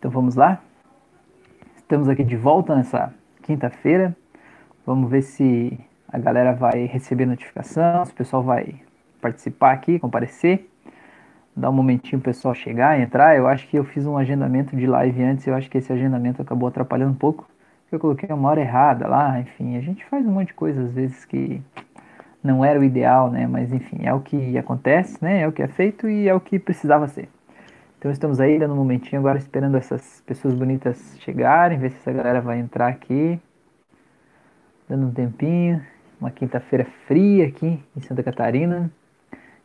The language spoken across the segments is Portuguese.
Então vamos lá? Estamos aqui de volta nessa quinta-feira. Vamos ver se a galera vai receber notificação, se o pessoal vai participar aqui, comparecer. Dar um momentinho o pessoal chegar, entrar. Eu acho que eu fiz um agendamento de live antes, eu acho que esse agendamento acabou atrapalhando um pouco. Eu coloquei uma hora errada lá, enfim, a gente faz um monte de coisa às vezes que não era o ideal, né? Mas enfim, é o que acontece, né? É o que é feito e é o que precisava ser. Então estamos aí dando um momentinho agora esperando essas pessoas bonitas chegarem, ver se essa galera vai entrar aqui. Dando um tempinho. Uma quinta-feira fria aqui em Santa Catarina.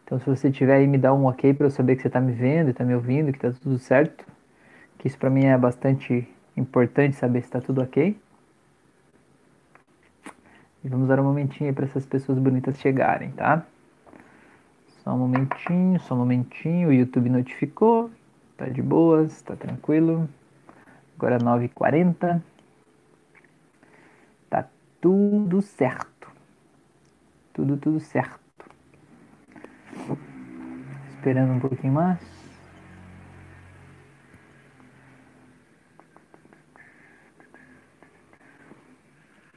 Então se você tiver aí, me dá um ok para eu saber que você está me vendo, está me ouvindo, que está tudo certo. Que isso para mim é bastante importante saber se está tudo ok. E vamos dar um momentinho aí para essas pessoas bonitas chegarem, tá? Só um momentinho, só um momentinho. O YouTube notificou. Tá de boas, tá tranquilo. Agora 9h40. Tá tudo certo. Tudo, tudo certo. Esperando um pouquinho mais.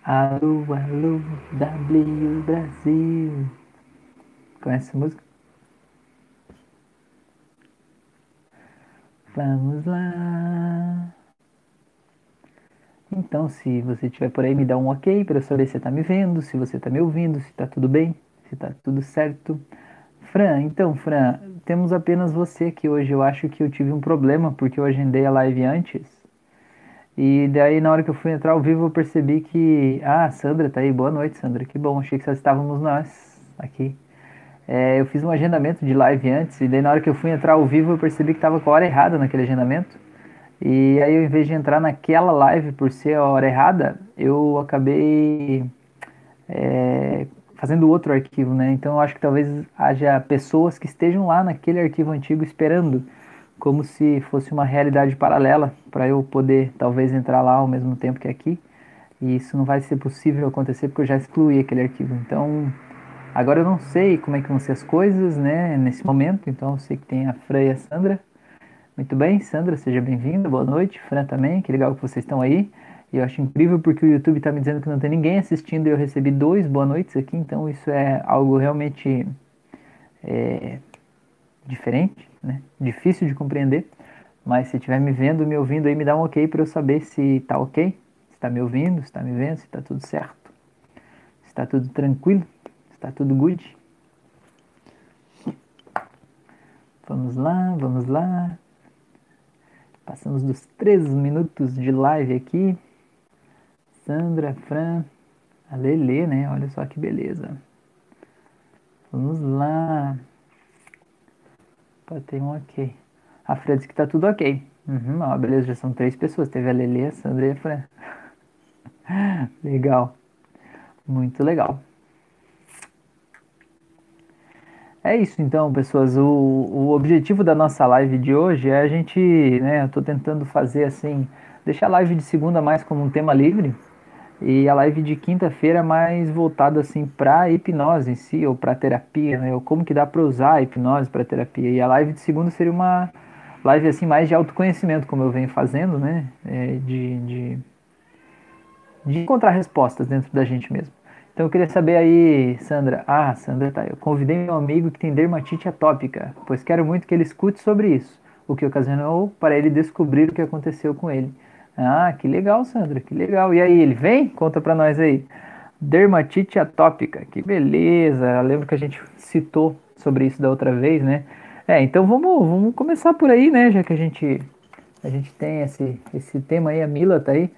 Alô, alô, W Brasil. Conhece essa música? Vamos lá. Então, se você estiver por aí, me dá um ok para eu saber se você está me vendo, se você está me ouvindo, se está tudo bem, se está tudo certo. Fran, então, Fran, temos apenas você aqui hoje. Eu acho que eu tive um problema porque eu agendei a live antes. E daí, na hora que eu fui entrar ao vivo, eu percebi que. Ah, Sandra tá aí. Boa noite, Sandra. Que bom. Achei que só estávamos nós aqui. É, eu fiz um agendamento de live antes, e daí na hora que eu fui entrar ao vivo eu percebi que estava com a hora errada naquele agendamento. E aí, ao invés de entrar naquela live por ser a hora errada, eu acabei é, fazendo outro arquivo, né? Então eu acho que talvez haja pessoas que estejam lá naquele arquivo antigo esperando, como se fosse uma realidade paralela, para eu poder talvez entrar lá ao mesmo tempo que aqui. E isso não vai ser possível acontecer porque eu já excluí aquele arquivo. Então Agora eu não sei como é que vão ser as coisas, né, nesse momento, então eu sei que tem a Fran e a Sandra. Muito bem, Sandra, seja bem-vinda, boa noite. Fran também, que legal que vocês estão aí. E eu acho incrível porque o YouTube está me dizendo que não tem ninguém assistindo e eu recebi dois boa noites aqui, então isso é algo realmente é, diferente, né? difícil de compreender. Mas se estiver me vendo, me ouvindo aí, me dá um ok para eu saber se está ok, se está me ouvindo, se está me vendo, se está tudo certo, se está tudo tranquilo. Está tudo good? Vamos lá, vamos lá. Passamos dos 13 minutos de live aqui. Sandra, Fran, a Lele, né? Olha só que beleza. Vamos lá. Ter um ok. A Fran disse que tá tudo ok. Uhum, ó, beleza, já são três pessoas. Teve a Lele, a Sandra e a Fran. legal. Muito legal. É isso então, pessoas. O, o objetivo da nossa live de hoje é a gente, né, eu tô tentando fazer assim, deixar a live de segunda mais como um tema livre e a live de quinta-feira mais voltada assim para hipnose em si ou para terapia, né? Ou como que dá para usar a hipnose para terapia. E a live de segunda seria uma live assim mais de autoconhecimento, como eu venho fazendo, né? É, de, de, de encontrar respostas dentro da gente mesmo. Então eu queria saber aí, Sandra. Ah, Sandra tá. Eu convidei meu amigo que tem dermatite atópica, pois quero muito que ele escute sobre isso, o que ocasionou para ele descobrir o que aconteceu com ele. Ah, que legal, Sandra, que legal. E aí, ele vem? Conta pra nós aí. Dermatite atópica, que beleza. Eu lembro que a gente citou sobre isso da outra vez, né? É, então vamos, vamos começar por aí, né? Já que a gente, a gente tem esse, esse tema aí, a Mila tá aí.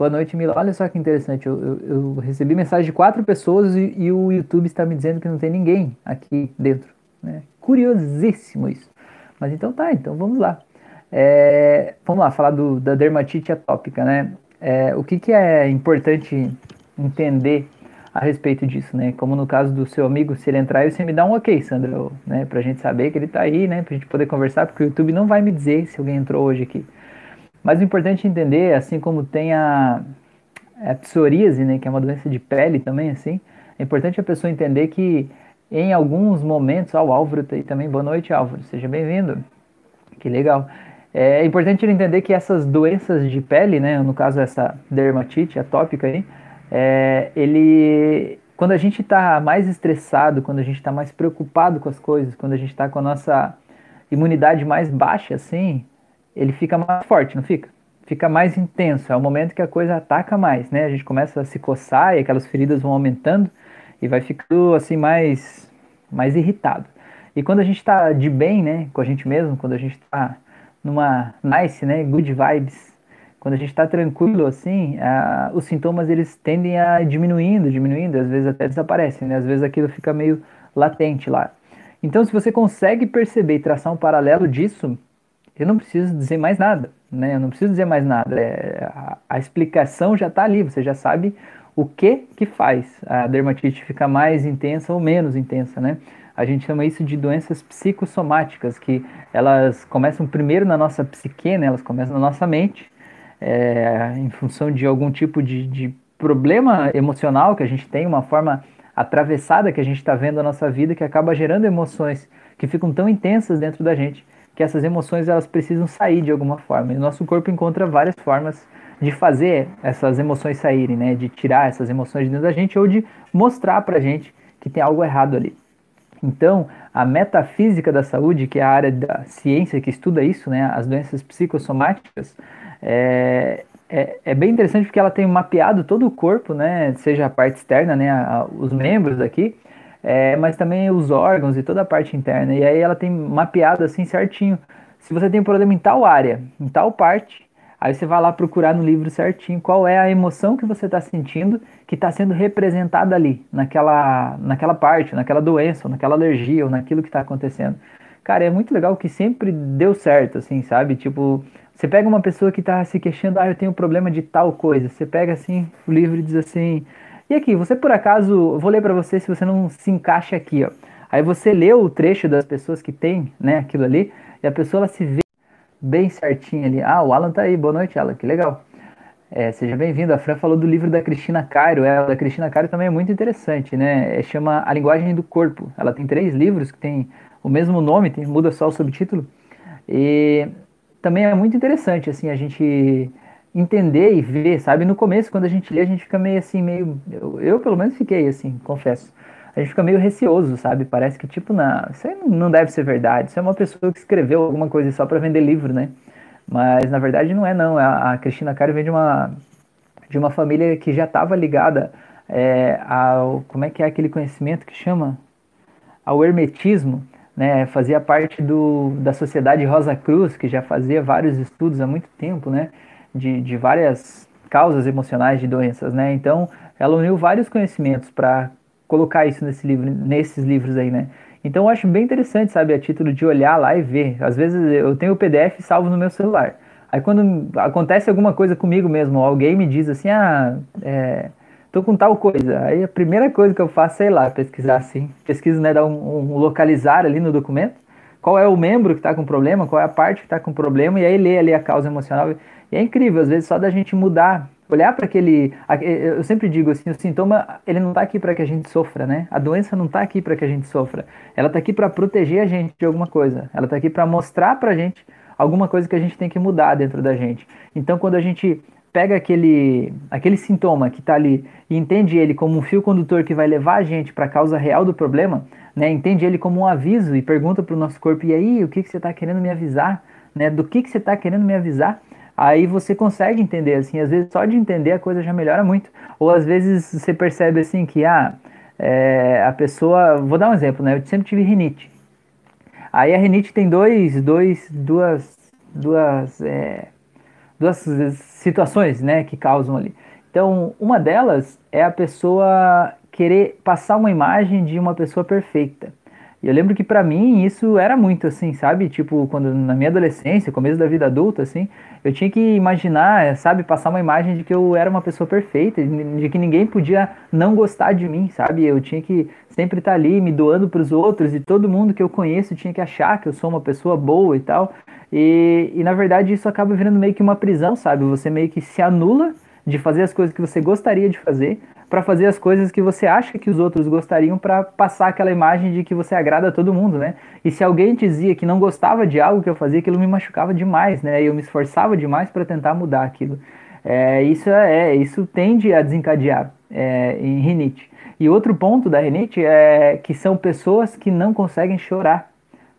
Boa noite, Mila. Olha só que interessante. Eu, eu, eu recebi mensagem de quatro pessoas e, e, o YouTube está me dizendo que não tem ninguém aqui dentro. Né? Curiosíssimo isso. Mas então tá, então vamos lá. É, vamos lá, falar do, da dermatite atópica, né? É, o que, que é importante entender a respeito disso, né? Como no caso do seu amigo, se ele entrar, você me dá um ok, Sandra, né? Pra gente saber que ele tá aí, né? Pra gente poder conversar, porque o YouTube não vai me dizer se alguém entrou hoje aqui. Mas o importante é entender, assim como tem a, a psoríase, né, que é uma doença de pele também, assim, é importante a pessoa entender que em alguns momentos, ó, o Álvaro tá aí também, boa noite Álvaro, seja bem-vindo, que legal. É importante entender que essas doenças de pele, né, no caso essa dermatite atópica aí, é, ele, quando a gente está mais estressado, quando a gente está mais preocupado com as coisas, quando a gente está com a nossa imunidade mais baixa, assim, ele fica mais forte, não fica? Fica mais intenso. É o momento que a coisa ataca mais, né? A gente começa a se coçar e aquelas feridas vão aumentando e vai ficando assim mais, mais irritado. E quando a gente está de bem, né, com a gente mesmo, quando a gente está numa nice, né, good vibes, quando a gente está tranquilo assim, a, os sintomas eles tendem a diminuindo, diminuindo, às vezes até desaparecem, né? Às vezes aquilo fica meio latente lá. Então, se você consegue perceber e traçar um paralelo disso, eu não preciso dizer mais nada, né? Eu não preciso dizer mais nada. É, a, a explicação já está ali, você já sabe o que que faz a dermatite ficar mais intensa ou menos intensa, né? A gente chama isso de doenças psicossomáticas, que elas começam primeiro na nossa psique, né? elas começam na nossa mente, é, em função de algum tipo de, de problema emocional que a gente tem, uma forma atravessada que a gente está vendo na nossa vida, que acaba gerando emoções que ficam tão intensas dentro da gente, que essas emoções elas precisam sair de alguma forma. E o nosso corpo encontra várias formas de fazer essas emoções saírem, né? De tirar essas emoções de dentro da gente ou de mostrar para a gente que tem algo errado ali. Então, a metafísica da saúde, que é a área da ciência que estuda isso, né, as doenças psicossomáticas, é, é, é, bem interessante porque ela tem mapeado todo o corpo, né, seja a parte externa, né, a, os membros aqui, é, mas também os órgãos e toda a parte interna. E aí ela tem mapeado assim certinho. Se você tem um problema em tal área, em tal parte, Aí você vai lá procurar no livro certinho qual é a emoção que você está sentindo que está sendo representada ali, naquela, naquela parte, naquela doença, ou naquela alergia, ou naquilo que está acontecendo. Cara, é muito legal que sempre deu certo, assim, sabe? Tipo, você pega uma pessoa que está se queixando, ah, eu tenho problema de tal coisa. Você pega assim o livro diz assim, e aqui, você por acaso, vou ler para você se você não se encaixa aqui, ó. Aí você lê o trecho das pessoas que tem, né, aquilo ali, e a pessoa ela se vê bem certinho ali. Ah, o Alan tá aí. Boa noite, Alan. Que legal. É, seja bem-vindo. A Fran falou do livro da Cristina Cairo. É, da Cristina Cairo também é muito interessante, né? É, chama A Linguagem do Corpo. Ela tem três livros que tem o mesmo nome, tem, muda só o subtítulo. E também é muito interessante, assim, a gente entender e ver, sabe? No começo, quando a gente lê, a gente fica meio assim, meio... Eu, eu pelo menos fiquei assim, confesso a gente fica meio receoso, sabe? Parece que, tipo, não, isso aí não deve ser verdade. Isso é uma pessoa que escreveu alguma coisa só para vender livro, né? Mas, na verdade, não é, não. A, a Cristina Cari vem de uma, de uma família que já estava ligada é, ao... Como é que é aquele conhecimento que chama? Ao hermetismo, né? Fazia parte do, da Sociedade Rosa Cruz, que já fazia vários estudos há muito tempo, né? De, de várias causas emocionais de doenças, né? Então, ela uniu vários conhecimentos para colocar isso nesse livro, nesses livros aí, né? Então eu acho bem interessante, sabe, a título de olhar lá e ver. Às vezes eu tenho o PDF salvo no meu celular. Aí quando acontece alguma coisa comigo mesmo, alguém me diz assim, ah, é, tô com tal coisa. Aí a primeira coisa que eu faço, sei lá, pesquisar assim. Pesquiso, né, dar um, um localizar ali no documento. Qual é o membro que está com problema, qual é a parte que está com problema, e aí ler ali a causa emocional. E é incrível, às vezes só da gente mudar olhar para aquele. Eu sempre digo assim: o sintoma ele não está aqui para que a gente sofra, né? A doença não está aqui para que a gente sofra. Ela está aqui para proteger a gente de alguma coisa. Ela está aqui para mostrar para a gente alguma coisa que a gente tem que mudar dentro da gente. Então, quando a gente pega aquele, aquele sintoma que está ali e entende ele como um fio condutor que vai levar a gente para a causa real do problema, né? Entende ele como um aviso e pergunta para o nosso corpo: e aí, o que, que você está querendo me avisar? Né? Do que, que você está querendo me avisar? Aí você consegue entender, assim, às vezes só de entender a coisa já melhora muito. Ou às vezes você percebe assim que ah, é, a pessoa. Vou dar um exemplo, né? Eu sempre tive rinite. Aí a rinite tem dois, dois, duas, duas, é, duas situações né, que causam ali. Então, uma delas é a pessoa querer passar uma imagem de uma pessoa perfeita. E eu lembro que para mim isso era muito assim, sabe? Tipo, quando na minha adolescência, começo da vida adulta, assim, eu tinha que imaginar, sabe, passar uma imagem de que eu era uma pessoa perfeita, de que ninguém podia não gostar de mim, sabe? Eu tinha que sempre estar tá ali me doando para os outros e todo mundo que eu conheço tinha que achar que eu sou uma pessoa boa e tal. E, e na verdade isso acaba virando meio que uma prisão, sabe? Você meio que se anula de fazer as coisas que você gostaria de fazer, para fazer as coisas que você acha que os outros gostariam, para passar aquela imagem de que você agrada a todo mundo, né? E se alguém dizia que não gostava de algo que eu fazia, aquilo me machucava demais, né? Eu me esforçava demais para tentar mudar aquilo. É, isso é, isso tende a desencadear é, em rinite. E outro ponto da rinite é que são pessoas que não conseguem chorar,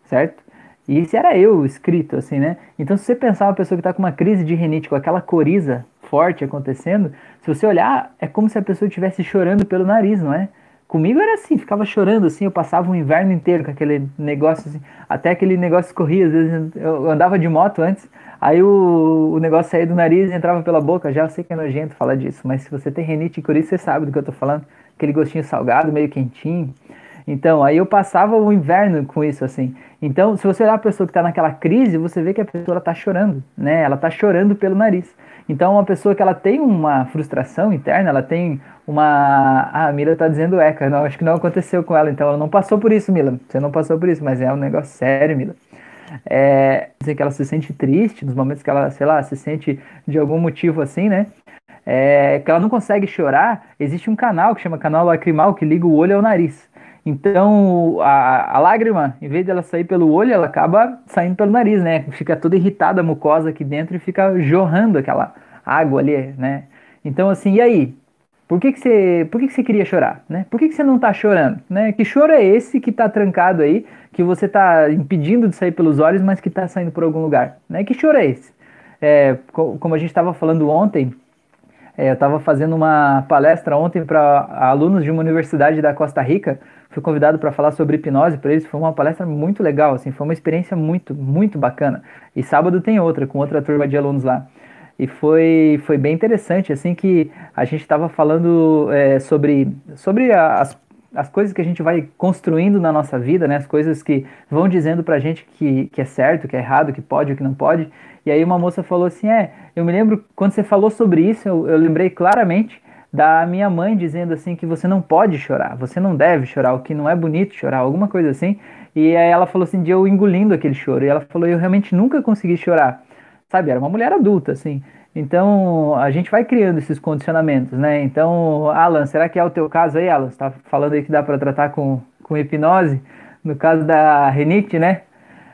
certo? E isso era eu escrito, assim, né? Então, se você pensar uma pessoa que está com uma crise de rinite, com aquela coriza forte acontecendo, se você olhar, é como se a pessoa estivesse chorando pelo nariz, não é? Comigo era assim, ficava chorando assim, eu passava o inverno inteiro com aquele negócio assim, até aquele negócio escorria, às vezes eu andava de moto antes, aí o, o negócio saía do nariz e entrava pela boca, já sei que é nojento falar disso, mas se você tem rinite e coriza, você sabe do que eu tô falando, aquele gostinho salgado, meio quentinho, então, aí eu passava o inverno com isso, assim. Então, se você olhar a pessoa que está naquela crise, você vê que a pessoa está chorando, né? Ela está chorando pelo nariz. Então, uma pessoa que ela tem uma frustração interna, ela tem uma... Ah, a Mila está dizendo eca. Não, acho que não aconteceu com ela. Então, ela não passou por isso, Mila. Você não passou por isso, mas é um negócio sério, Mila. É, dizer que ela se sente triste nos momentos que ela, sei lá, se sente de algum motivo assim, né? É, que ela não consegue chorar, existe um canal que chama canal lacrimal que liga o olho ao nariz. Então, a, a, lágrima, em vez de ela sair pelo olho, ela acaba saindo pelo nariz, né? Fica toda irritada a mucosa aqui dentro e fica jorrando aquela água ali, né? Então, assim, e aí? Por que, que, você, por que, que você queria chorar, né? Por que, que você não tá chorando, né? Que choro é esse que tá trancado aí, que você tá impedindo de sair pelos olhos, mas que tá saindo por algum lugar, né? Que choro é esse? É, como a gente estava falando ontem, é, eu estava fazendo uma palestra ontem para alunos de uma universidade da Costa Rica. Fui convidado para falar sobre hipnose para eles. Foi uma palestra muito legal, assim, foi uma experiência muito, muito bacana. E sábado tem outra, com outra turma de alunos lá. E foi, foi bem interessante, assim, que a gente estava falando é, sobre, sobre as, as coisas que a gente vai construindo na nossa vida, né? As coisas que vão dizendo para a gente que, que é certo, que é errado, que pode que não pode. E aí uma moça falou assim: É, eu me lembro quando você falou sobre isso, eu, eu lembrei claramente da minha mãe dizendo assim que você não pode chorar, você não deve chorar, o que não é bonito chorar, alguma coisa assim. E aí ela falou assim de eu engolindo aquele choro. E ela falou: Eu realmente nunca consegui chorar. Sabe, era uma mulher adulta, assim. Então, a gente vai criando esses condicionamentos, né? Então, Alan, será que é o teu caso aí, Alan? Você tá falando aí que dá para tratar com, com hipnose? No caso da renite, né?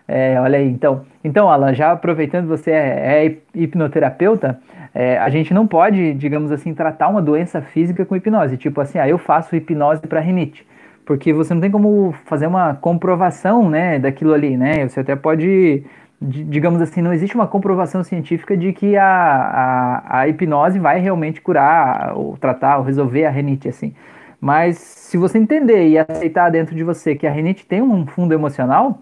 É, olha aí, então. Então, Alan, já aproveitando você é, é hipnoterapeuta, é, a gente não pode, digamos assim, tratar uma doença física com hipnose. Tipo assim, ah, eu faço hipnose para rinite. Porque você não tem como fazer uma comprovação, né, daquilo ali, né? Você até pode, digamos assim, não existe uma comprovação científica de que a, a, a hipnose vai realmente curar, ou tratar, ou resolver a rinite, assim. Mas se você entender e aceitar dentro de você que a rinite tem um fundo emocional,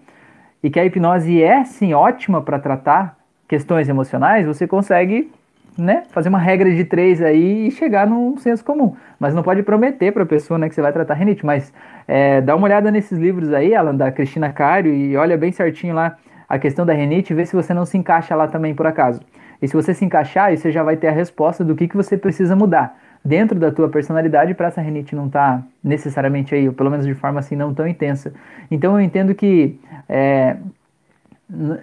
e que a hipnose é sim ótima para tratar questões emocionais, você consegue né, fazer uma regra de três aí e chegar num senso comum. Mas não pode prometer para a pessoa né, que você vai tratar rinite. Mas é, dá uma olhada nesses livros aí, Alan, da Cristina Cário, e olha bem certinho lá a questão da rinite e vê se você não se encaixa lá também por acaso. E se você se encaixar, aí você já vai ter a resposta do que, que você precisa mudar dentro da tua personalidade para essa rinite não estar tá necessariamente aí, ou pelo menos de forma assim não tão intensa. Então eu entendo que é,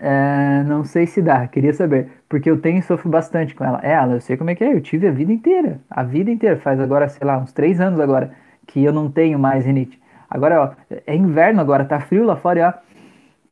é, não sei se dá, queria saber, porque eu tenho e sofro bastante com ela. É, ela, eu sei como é que é, eu tive a vida inteira, a vida inteira, faz agora, sei lá, uns três anos agora, que eu não tenho mais rinite. Agora, ó, é inverno agora, tá frio lá fora, e ó,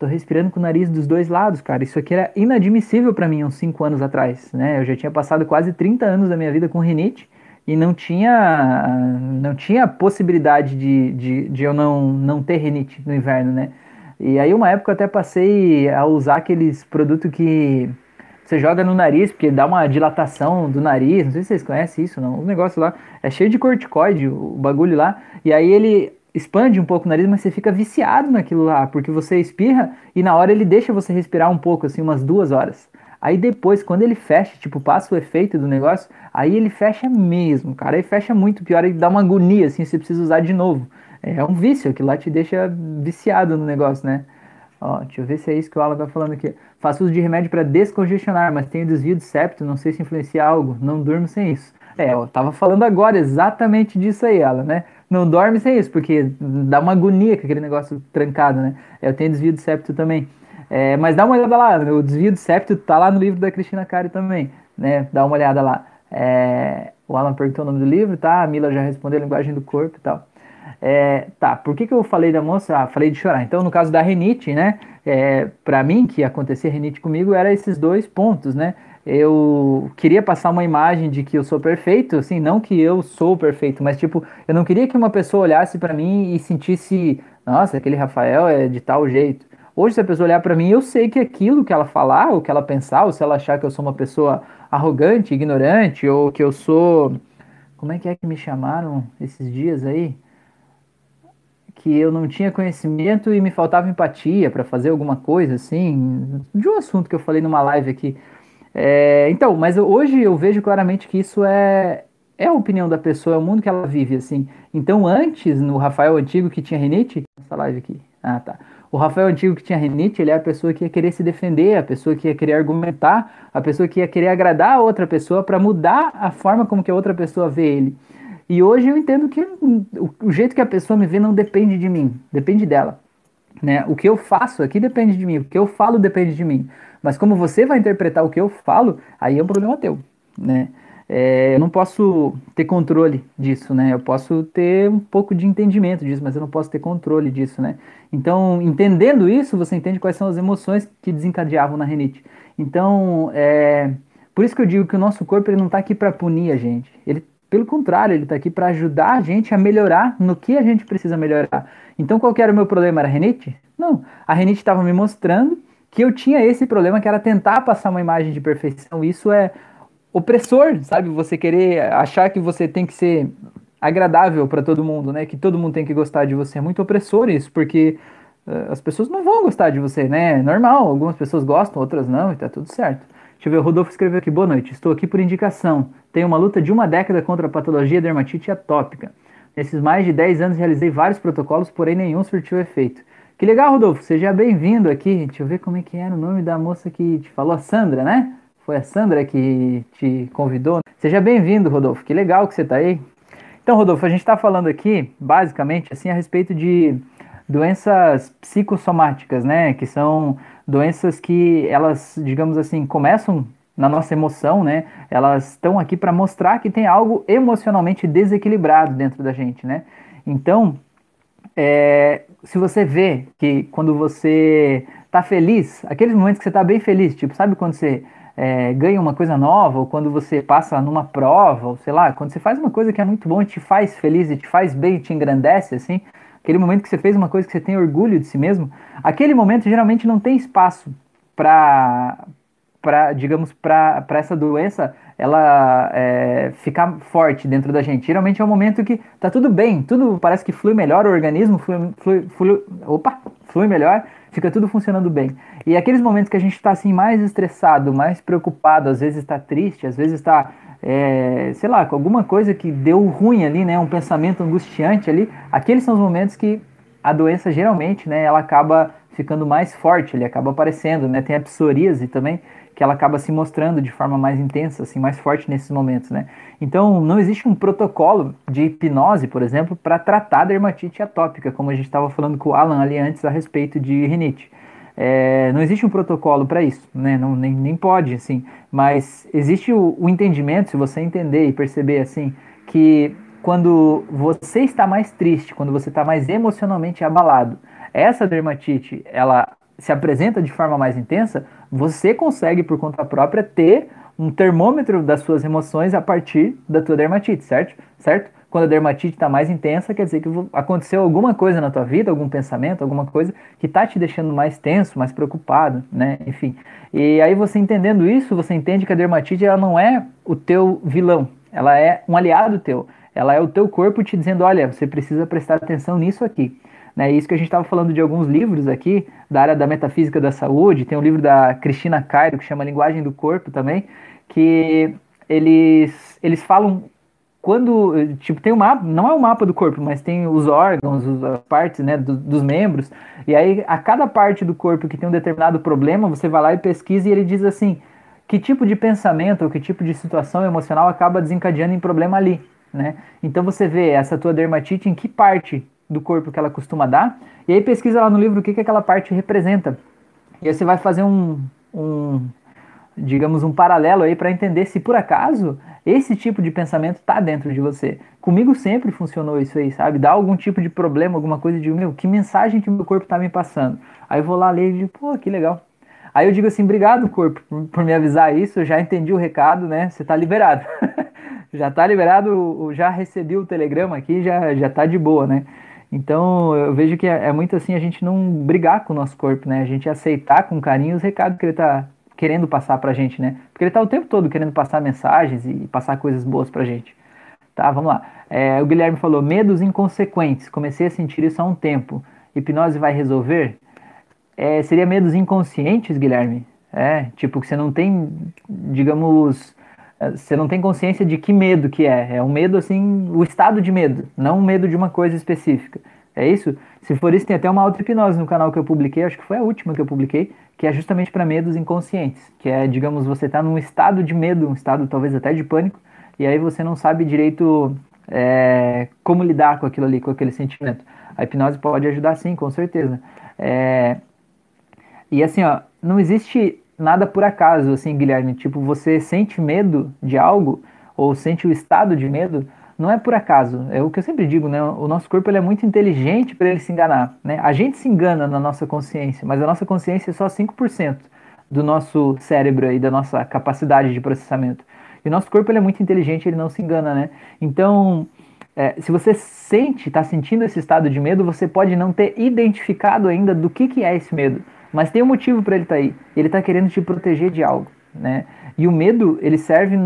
tô respirando com o nariz dos dois lados, cara. Isso aqui era inadmissível para mim uns cinco anos atrás, né? Eu já tinha passado quase 30 anos da minha vida com rinite, e não tinha não tinha possibilidade de, de, de, eu não, não ter rinite no inverno, né? E aí uma época eu até passei a usar aqueles produtos que você joga no nariz, porque dá uma dilatação do nariz, não sei se vocês conhecem isso, não. O negócio lá é cheio de corticoide, o bagulho lá, e aí ele expande um pouco o nariz, mas você fica viciado naquilo lá, porque você espirra e na hora ele deixa você respirar um pouco, assim, umas duas horas. Aí depois, quando ele fecha, tipo, passa o efeito do negócio, aí ele fecha mesmo, cara. Aí fecha muito pior, aí dá uma agonia, assim, você precisa usar de novo. É um vício, que lá te deixa viciado no negócio, né? Ó, deixa eu ver se é isso que o Alan tá falando aqui. Faço uso de remédio para descongestionar, mas tenho desvio de septo, não sei se influencia algo, não durmo sem isso. É, eu tava falando agora exatamente disso aí, Alan, né? Não dorme sem isso, porque dá uma agonia com aquele negócio trancado, né? Eu tenho desvio de septo também. É, mas dá uma olhada lá, o desvio de septo tá lá no livro da Cristina Cari também, né? Dá uma olhada lá. É, o Alan perguntou o nome do livro, tá? A Mila já respondeu linguagem do corpo e tal. É, tá, por que, que eu falei da moça? Ah, falei de chorar. Então, no caso da renite, né? É, para mim, que acontecia renite comigo, era esses dois pontos, né? Eu queria passar uma imagem de que eu sou perfeito, assim, não que eu sou perfeito, mas tipo, eu não queria que uma pessoa olhasse para mim e sentisse, nossa, aquele Rafael é de tal jeito. Hoje, se a pessoa olhar para mim, eu sei que aquilo que ela falar, ou que ela pensar, ou se ela achar que eu sou uma pessoa arrogante, ignorante, ou que eu sou. Como é que é que me chamaram esses dias aí? Que eu não tinha conhecimento e me faltava empatia para fazer alguma coisa, assim, de um assunto que eu falei numa live aqui. É, então, mas hoje eu vejo claramente que isso é, é a opinião da pessoa, é o mundo que ela vive, assim. Então, antes, no Rafael Antigo que tinha rinite, essa live aqui. Ah, tá. O Rafael Antigo que tinha rinite, ele é a pessoa que ia querer se defender, a pessoa que ia querer argumentar, a pessoa que ia querer agradar a outra pessoa para mudar a forma como que a outra pessoa vê ele. E hoje eu entendo que o, jeito que a pessoa me vê não depende de mim, depende dela. Né? O que eu faço aqui depende de mim, o que eu falo depende de mim. Mas como você vai interpretar o que eu falo, aí é um problema teu, né? É, eu não posso ter controle disso, né? Eu posso ter um pouco de entendimento disso, mas eu não posso ter controle disso, né? Então, entendendo isso, você entende quais são as emoções que desencadeavam na renite. Então, é, por isso que eu digo que o nosso corpo ele não está aqui para punir a gente. Ele, pelo contrário, ele está aqui para ajudar a gente a melhorar no que a gente precisa melhorar. Então, qual era o meu problema? Era a renite? Não. A renite estava me mostrando que eu tinha esse problema que era tentar passar uma imagem de perfeição. Isso é opressor, sabe? Você querer achar que você tem que ser agradável para todo mundo, né? Que todo mundo tem que gostar de você. É muito opressor isso, porque uh, as pessoas não vão gostar de você, né? É normal, algumas pessoas gostam, outras não, e tá tudo certo. Deixa eu ver, o Rodolfo escreveu aqui, boa noite, estou aqui por indicação. Tenho uma luta de uma década contra a patologia dermatite atópica. Nesses mais de 10 anos realizei vários protocolos, porém nenhum surtiu efeito. Que legal, Rodolfo. Seja bem-vindo aqui. Deixa eu ver como é que era o nome da moça que te falou, a Sandra, né? Foi a Sandra que te convidou. Seja bem-vindo, Rodolfo. Que legal que você está aí. Então, Rodolfo, a gente está falando aqui, basicamente, assim, a respeito de doenças psicossomáticas, né? Que são doenças que elas, digamos assim, começam na nossa emoção, né? Elas estão aqui para mostrar que tem algo emocionalmente desequilibrado dentro da gente, né? Então, é, se você vê que quando você tá feliz, aqueles momentos que você tá bem feliz, tipo, sabe quando você é, ganha uma coisa nova, ou quando você passa numa prova, ou sei lá, quando você faz uma coisa que é muito bom e te faz feliz e te faz bem e te engrandece, assim, aquele momento que você fez uma coisa que você tem orgulho de si mesmo, aquele momento geralmente não tem espaço para para digamos para essa doença ela é, ficar forte dentro da gente. Geralmente é um momento que tá tudo bem tudo parece que flui melhor o organismo flui, flui, flui opa flui melhor fica tudo funcionando bem. E aqueles momentos que a gente está assim mais estressado mais preocupado às vezes está triste às vezes está é, sei lá com alguma coisa que deu ruim ali né um pensamento angustiante ali aqueles são os momentos que a doença geralmente né ela acaba ficando mais forte ele acaba aparecendo né tem a psoríase também que ela acaba se mostrando de forma mais intensa, assim, mais forte nesses momentos, né? Então, não existe um protocolo de hipnose, por exemplo, para tratar dermatite atópica, como a gente estava falando com o Alan ali antes a respeito de rinite. É, não existe um protocolo para isso, né? Não, nem, nem pode, assim. Mas existe o, o entendimento, se você entender e perceber, assim, que quando você está mais triste, quando você está mais emocionalmente abalado, essa dermatite, ela se apresenta de forma mais intensa, você consegue por conta própria ter um termômetro das suas emoções a partir da tua dermatite, certo? Certo? Quando a dermatite está mais intensa, quer dizer que aconteceu alguma coisa na tua vida, algum pensamento, alguma coisa que está te deixando mais tenso, mais preocupado, né? Enfim. E aí você entendendo isso, você entende que a dermatite ela não é o teu vilão, ela é um aliado teu. Ela é o teu corpo te dizendo, olha, você precisa prestar atenção nisso aqui. Né? Isso que a gente estava falando de alguns livros aqui, da área da metafísica da saúde, tem um livro da Cristina Cairo que chama Linguagem do Corpo também, que eles, eles falam quando, tipo, tem um mapa, não é o um mapa do corpo, mas tem os órgãos, as partes, né, do, dos membros, e aí a cada parte do corpo que tem um determinado problema, você vai lá e pesquisa e ele diz assim, que tipo de pensamento ou que tipo de situação emocional acaba desencadeando em problema ali, né? Então você vê essa tua dermatite em que parte do corpo que ela costuma dar, e aí pesquisa lá no livro o que, que aquela parte representa. E aí você vai fazer um, um digamos, um paralelo aí para entender se por acaso Esse tipo de pensamento tá dentro de você. Comigo sempre funcionou isso aí, sabe? Dá algum tipo de problema, alguma coisa de, meu, que mensagem que o meu corpo tá me passando? Aí eu vou lá ler e digo, pô, que legal. Aí eu digo assim, obrigado, corpo, por, me avisar isso, eu já entendi o recado, né? Você tá liberado. já tá liberado, já recebi o telegrama aqui, já, já tá de boa, né? Então eu vejo que é, é, muito assim a gente não brigar com o nosso corpo, né? A gente aceitar com carinho os recados que ele tá querendo passar pra gente, né? Porque ele tá o tempo todo querendo passar mensagens e passar coisas boas pra gente. Tá, vamos lá. É, o Guilherme falou, medos inconsequentes. Comecei a sentir isso há um tempo. Hipnose vai resolver? É, seria medos inconscientes, Guilherme? É, tipo, que você não tem, digamos, é, você não tem consciência de que medo que é. É um medo, assim, o estado de medo, não um medo de uma coisa específica. É isso? Se for isso, tem até uma auto-hipnose no canal que eu publiquei, acho que foi a última que eu publiquei, que é justamente para medos inconscientes. Que é, digamos, você está num estado de medo, um estado talvez até de pânico, e aí você não sabe direito é, como lidar com aquilo ali, com aquele sentimento. A hipnose pode ajudar sim, com certeza. É, e assim, ó, não existe nada por acaso, assim, Guilherme. Tipo, você sente medo de algo, ou sente o estado de medo, não é por acaso. É o que eu sempre digo, né? O nosso corpo ele é muito inteligente para ele se enganar. Né? A gente se engana na nossa consciência, mas a nossa consciência é só 5% do nosso cérebro e da nossa capacidade de processamento. E o nosso corpo ele é muito inteligente, ele não se engana, né? Então, é, se você sente, está sentindo esse estado de medo, você pode não ter identificado ainda do que, que é esse medo. Mas tem um motivo para ele estar tá aí. Ele está querendo te proteger de algo, né? E o medo, ele serve,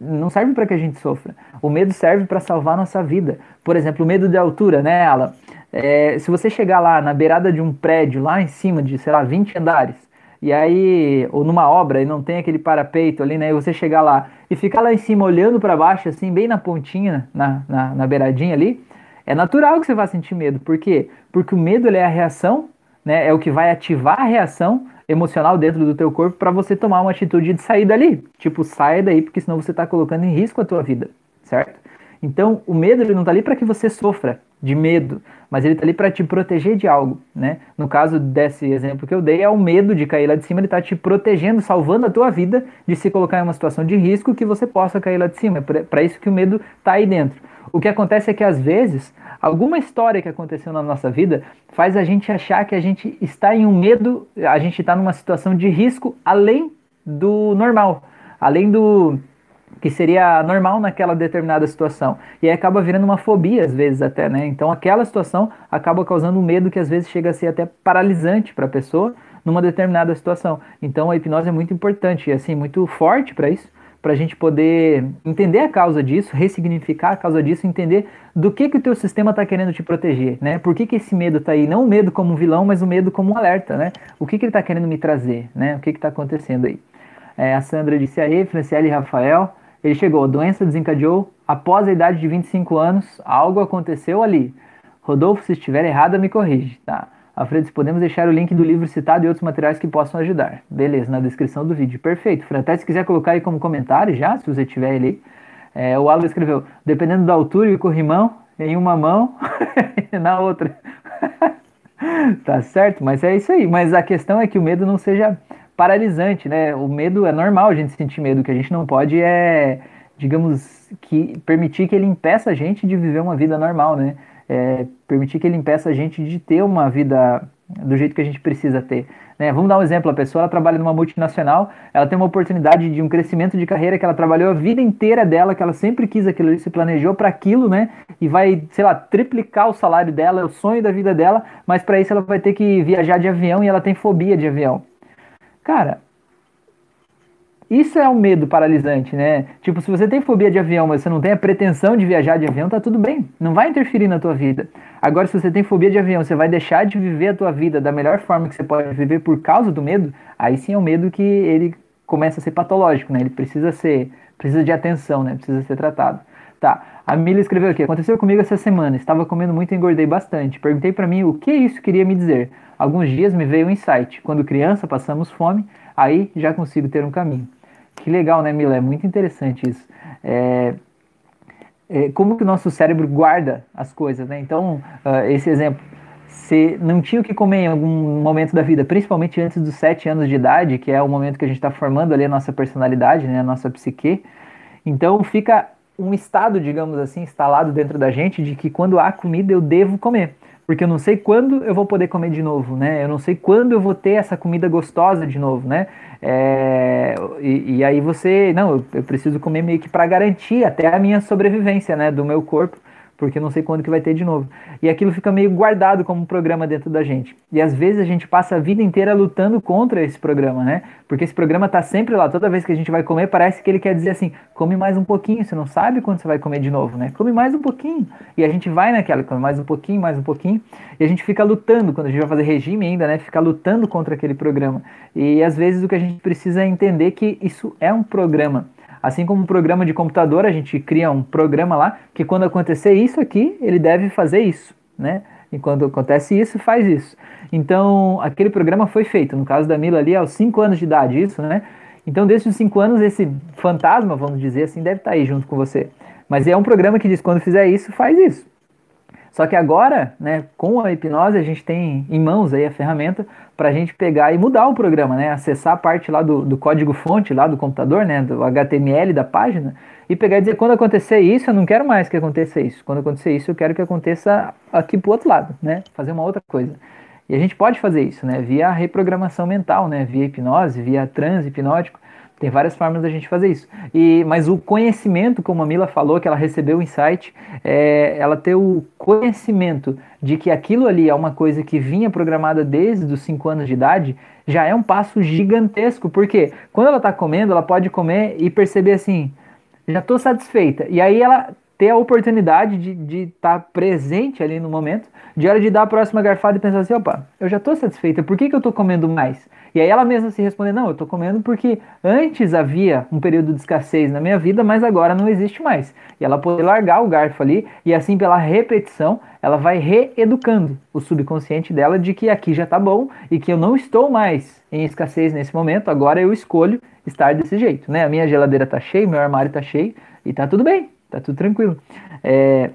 não serve para que a gente sofra. O medo serve para salvar nossa vida. Por exemplo, o medo de altura, né, Alan? É, se você chegar lá na beirada de um prédio, lá em cima de, sei lá, 20 andares, e aí, ou numa obra, e não tem aquele parapeito ali, né, e você chegar lá e ficar lá em cima olhando para baixo, assim, bem na pontinha, na, na, na beiradinha ali, é natural que você vá sentir medo. Por quê? Porque o medo é a reação né, é o que vai ativar a reação emocional dentro do teu corpo para você tomar uma atitude de sair dali. Tipo, saia daí, porque senão você está colocando em risco a tua vida, certo? Então, o medo ele não está ali para que você sofra de medo, mas ele está ali para te proteger de algo, né? No caso desse exemplo que eu dei, é o medo de cair lá de cima, ele está te protegendo, salvando a tua vida de se colocar em uma situação de risco que você possa cair lá de cima. É para isso que o medo está aí dentro. O que acontece é que às vezes alguma história que aconteceu na nossa vida faz a gente achar que a gente está em um medo, a gente está numa situação de risco além do normal, além do que seria normal naquela determinada situação. E aí acaba virando uma fobia às vezes até, né? Então aquela situação acaba causando um medo que às vezes chega a ser até paralisante para a pessoa numa determinada situação. Então a hipnose é muito importante e assim muito forte para isso para a gente poder entender a causa disso, ressignificar a causa disso, entender do que que o teu sistema está querendo te proteger, né? Por que, que esse medo está aí? Não o medo como um vilão, mas o medo como um alerta, né? O que, que ele está querendo me trazer, né? O que está acontecendo aí? É, a Sandra disse aí, Franciele e Rafael, ele chegou, doença desencadeou após a idade de 25 anos, algo aconteceu ali. Rodolfo, se estiver errado, me corrige, tá? Alfredo, podemos deixar o link do livro citado e outros materiais que possam ajudar. Beleza, na descrição do vídeo. Perfeito. Fran, até se quiser colocar aí como comentário já, se você tiver ele. É, o Álvaro escreveu, dependendo da altura e corrimão, em uma mão na outra. tá certo, mas é isso aí. Mas a questão é que o medo não seja paralisante, né? O medo é normal a gente sentir medo. O que a gente não pode é, digamos, que permitir que ele impeça a gente de viver uma vida normal, né? É, permitir que ele impeça a gente de ter uma vida do jeito que a gente precisa ter. Né? Vamos dar um exemplo: a pessoa trabalha numa multinacional, ela tem uma oportunidade de um crescimento de carreira que ela trabalhou a vida inteira dela, que ela sempre quis aquilo, se planejou para aquilo, né? E vai, sei lá, triplicar o salário dela, é o sonho da vida dela, mas para isso ela vai ter que viajar de avião e ela tem fobia de avião. Cara, isso é um medo paralisante, né? Tipo, se você tem fobia de avião, mas você não tem a pretensão de viajar de avião, tá tudo bem. Não vai interferir na tua vida. Agora, se você tem fobia de avião, você vai deixar de viver a tua vida da melhor forma que você pode viver por causa do medo, aí sim é um medo que ele começa a ser patológico, né? Ele precisa ser, precisa de atenção, né? Precisa ser tratado. Tá. A Mila escreveu aqui: aconteceu comigo essa semana. Estava comendo muito e engordei bastante. Perguntei para mim o que isso queria me dizer. Alguns dias me veio um insight. Quando criança passamos fome, aí já consigo ter um caminho. Que legal, né, Mila? É muito interessante isso. É, é, como que o nosso cérebro guarda as coisas, né? Então, uh, esse exemplo, se não tinha o que comer em algum momento da vida, principalmente antes dos sete anos de idade, que é o momento que a gente está formando ali a nossa personalidade, né, a nossa psique, Então fica um estado, digamos assim, instalado dentro da gente de que quando há comida eu devo comer. Porque eu não sei quando eu vou poder comer de novo, né? Eu não sei quando eu vou ter essa comida gostosa de novo, né? É, e, e, aí você, não, eu, eu preciso comer meio que para garantir até a minha sobrevivência, né? Do meu corpo porque não sei quando que vai ter de novo. E aquilo fica meio guardado como um programa dentro da gente. E às vezes a gente passa a vida inteira lutando contra esse programa, né? Porque esse programa tá sempre lá. Toda vez que a gente vai comer, parece que ele quer dizer assim: come mais um pouquinho. Você não sabe quando você vai comer de novo, né? Come mais um pouquinho. E a gente vai naquela, come mais um pouquinho, mais um pouquinho. E a gente fica lutando, quando a gente vai fazer regime ainda, né? Fica lutando contra aquele programa. E às vezes o que a gente precisa é entender que isso é um programa. Assim como um programa de computador, a gente cria um programa lá que quando acontecer isso aqui, ele deve fazer isso, né? E quando acontece isso, faz isso. Então, aquele programa foi feito, no caso da Mila ali, aos 5 anos de idade, isso, né? Então, desde os 5 anos, esse fantasma, vamos dizer assim, deve estar tá aí junto com você. Mas é um programa que diz, quando fizer isso, faz isso. Só que agora, né, com a hipnose, a gente tem em mãos aí a ferramenta para a gente pegar e mudar o programa, né, acessar a parte lá do, do código-fonte lá do computador, né, do HTML da página, e pegar e dizer, quando acontecer isso, eu não quero mais que aconteça isso. Quando acontecer isso, eu quero que aconteça aqui pro outro lado, né, fazer uma outra coisa. E a gente pode fazer isso, né, via reprogramação mental, né, via hipnose, via transe hipnótico, tem várias formas da gente fazer isso. E, mas o conhecimento, como a Mila falou, que ela recebeu o insight, é, ela ter o conhecimento de que aquilo ali é uma coisa que vinha programada desde os 5 anos de idade, já é um passo gigantesco. Porque quando ela está comendo, ela pode comer e perceber assim, já estou satisfeita. E aí ela ter a oportunidade de estar tá presente ali no momento, de hora de dar a próxima garfada e pensar assim, opa, eu já estou satisfeita, por que, que eu estou comendo mais? E aí ela mesma se responder, não, eu estou comendo porque antes havia um período de escassez na minha vida, mas agora não existe mais. E ela poder largar o garfo ali, e assim pela repetição, ela vai reeducando o subconsciente dela de que aqui já está bom e que eu não estou mais em escassez nesse momento, agora eu escolho estar desse jeito, né? A minha geladeira está cheia, meu armário está cheio e está tudo bem, tá tudo tranquilo. É,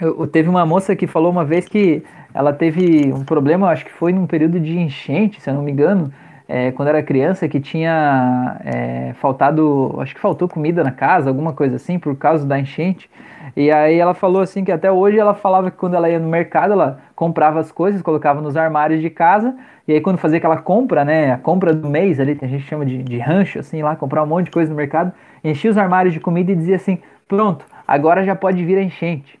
eu, teve uma moça que falou uma vez que ela teve um problema, acho que foi num período de enchente, se eu não me engano, é, quando era criança, que tinha é, faltado, acho que faltou comida na casa, alguma coisa assim, por causa da enchente. E aí ela falou assim que até hoje ela falava que quando ela ia no mercado, ela comprava as coisas, colocava nos armários de casa, e aí quando fazia aquela compra, né, a compra do mês ali, que a gente chama de, de rancho, assim, lá, comprar um monte de coisa no mercado, enchia os armários de comida e dizia assim, pronto, agora já pode vir a enchente.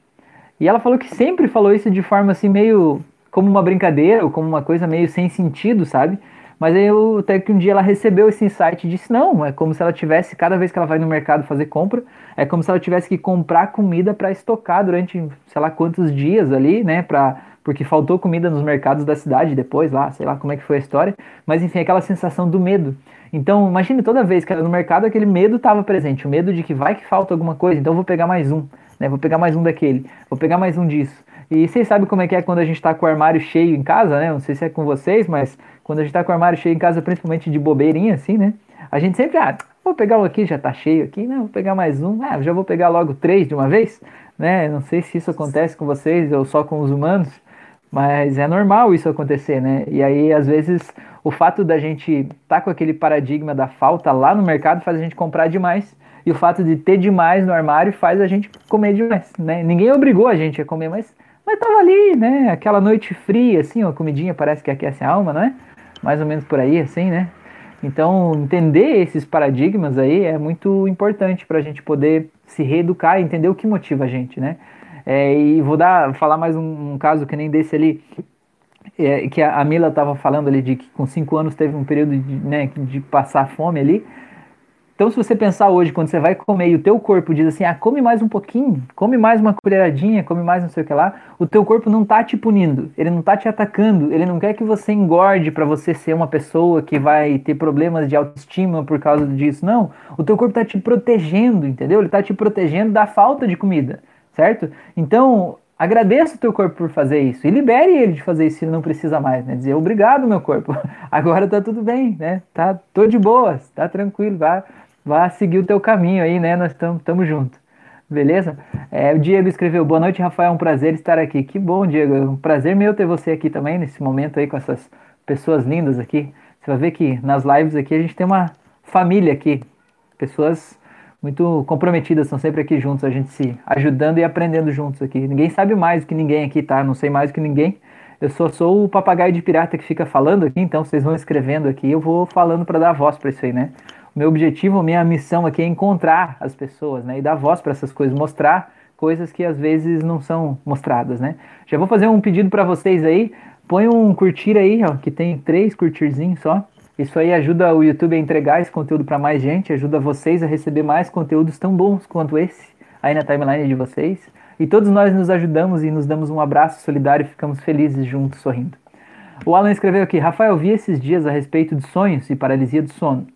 E ela falou que sempre falou isso de forma assim meio como uma brincadeira ou como uma coisa meio sem sentido, sabe? Mas aí eu, até que um dia ela recebeu esse insight e disse: não, é como se ela tivesse, cada vez que ela vai no mercado fazer compra, é como se ela tivesse que comprar comida para estocar durante sei lá quantos dias ali, né? Pra, porque faltou comida nos mercados da cidade depois lá, sei lá como é que foi a história. Mas enfim, aquela sensação do medo. Então, imagine toda vez que no mercado, aquele medo estava presente, o medo de que vai que falta alguma coisa, então vou pegar mais um, né? Vou pegar mais um daquele, vou pegar mais um disso. E vocês sabem como é que é quando a gente está com o armário cheio em casa, né? Não sei se é com vocês, mas quando a gente tá com o armário cheio em casa, principalmente de bobeirinha, assim, né? A gente sempre, ah, vou pegar um aqui, já tá cheio aqui, não, vou pegar mais um, ah, já vou pegar logo três de uma vez, né? Não sei se isso acontece com vocês ou só com os humanos, mas é normal isso acontecer, né? E aí, às vezes, o fato da gente tá com aquele paradigma da falta lá no mercado faz a gente comprar demais. E o fato de ter demais no armário faz a gente comer demais, né? Ninguém obrigou a gente a comer, mas, mas tava ali, né? Aquela noite fria, assim, uma comidinha parece que aquece a alma, não é? mais ou menos por aí, assim, né? Então, entender esses paradigmas aí é muito importante para a gente poder se reeducar e entender o que motiva a gente, né? É, e vou dar, falar mais um, um, caso que nem desse ali, é, que a, a Mila estava falando ali de que com cinco anos teve um período de, né, de passar fome ali. Então, se você pensar hoje, quando você vai comer e o teu corpo diz assim, ah, come mais um pouquinho, come mais uma colheradinha, come mais não sei o que lá, o teu corpo não tá te punindo, ele não tá te atacando, ele não quer que você engorde para você ser uma pessoa que vai ter problemas de autoestima por causa disso, não. O teu corpo tá te protegendo, entendeu? Ele tá te protegendo da falta de comida, certo? Então, agradeça o teu corpo por fazer isso e libere ele de fazer isso se ele não precisa mais, né? Dizer obrigado, meu corpo, agora tá tudo bem, né? Tá, tô de boas, tá tranquilo, vai vá seguir o teu caminho aí, né? Nós estamos juntos. Beleza? É, o Diego escreveu, boa noite, Rafael, é um prazer estar aqui. Que bom, Diego, é um prazer meu ter você aqui também, nesse momento aí, com essas pessoas lindas aqui. Você vai ver que nas lives aqui a gente tem uma família aqui, pessoas muito comprometidas, estão sempre aqui juntos, a gente se ajudando e aprendendo juntos aqui. Ninguém sabe mais que ninguém aqui, tá? Não sei mais que ninguém. Eu só sou o papagaio de pirata que fica falando aqui, então vocês vão escrevendo aqui, eu vou falando para dar voz para isso aí, né? O meu objetivo, minha missão aqui é encontrar as pessoas, né? E dar voz para essas coisas, mostrar coisas que às vezes não são mostradas, né? Já vou fazer um pedido para vocês aí, põe um curtir aí, ó, que tem três curtirzinhos só. Isso aí ajuda o YouTube a entregar esse conteúdo para mais gente, ajuda vocês a receber mais conteúdos tão bons quanto esse aí na timeline de vocês. E todos nós nos ajudamos e nos damos um abraço solidário e ficamos felizes juntos, sorrindo. O Alan escreveu aqui: Rafael, vi esses dias a respeito de sonhos e paralisia do sono.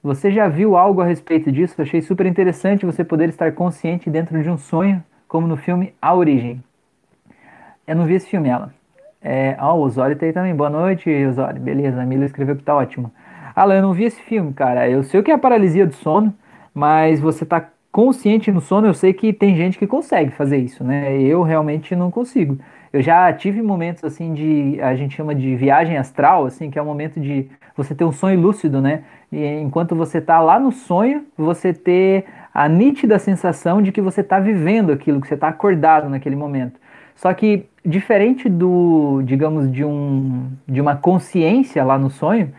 Você já viu algo a respeito disso? achei super interessante você poder estar consciente dentro de um sonho, como no filme A Origem. Eu não vi esse filme, Alan. É, o Osório tá aí também. Boa noite, Osório. Beleza, a Mila escreveu que tá ótimo. Alan, eu não vi esse filme, cara. Eu sei o que é a paralisia do sono, mas você tá consciente no sono, eu sei que tem gente que consegue fazer isso, né? Eu realmente não consigo. Eu já tive momentos assim de, a gente chama de viagem astral, assim, que é o momento de você ter um sonho lúcido, né? E enquanto você tá lá no sonho, você ter a nítida sensação de que você está vivendo aquilo, que você está acordado naquele momento. Só que diferente do, digamos, de um de uma consciência lá no sonho,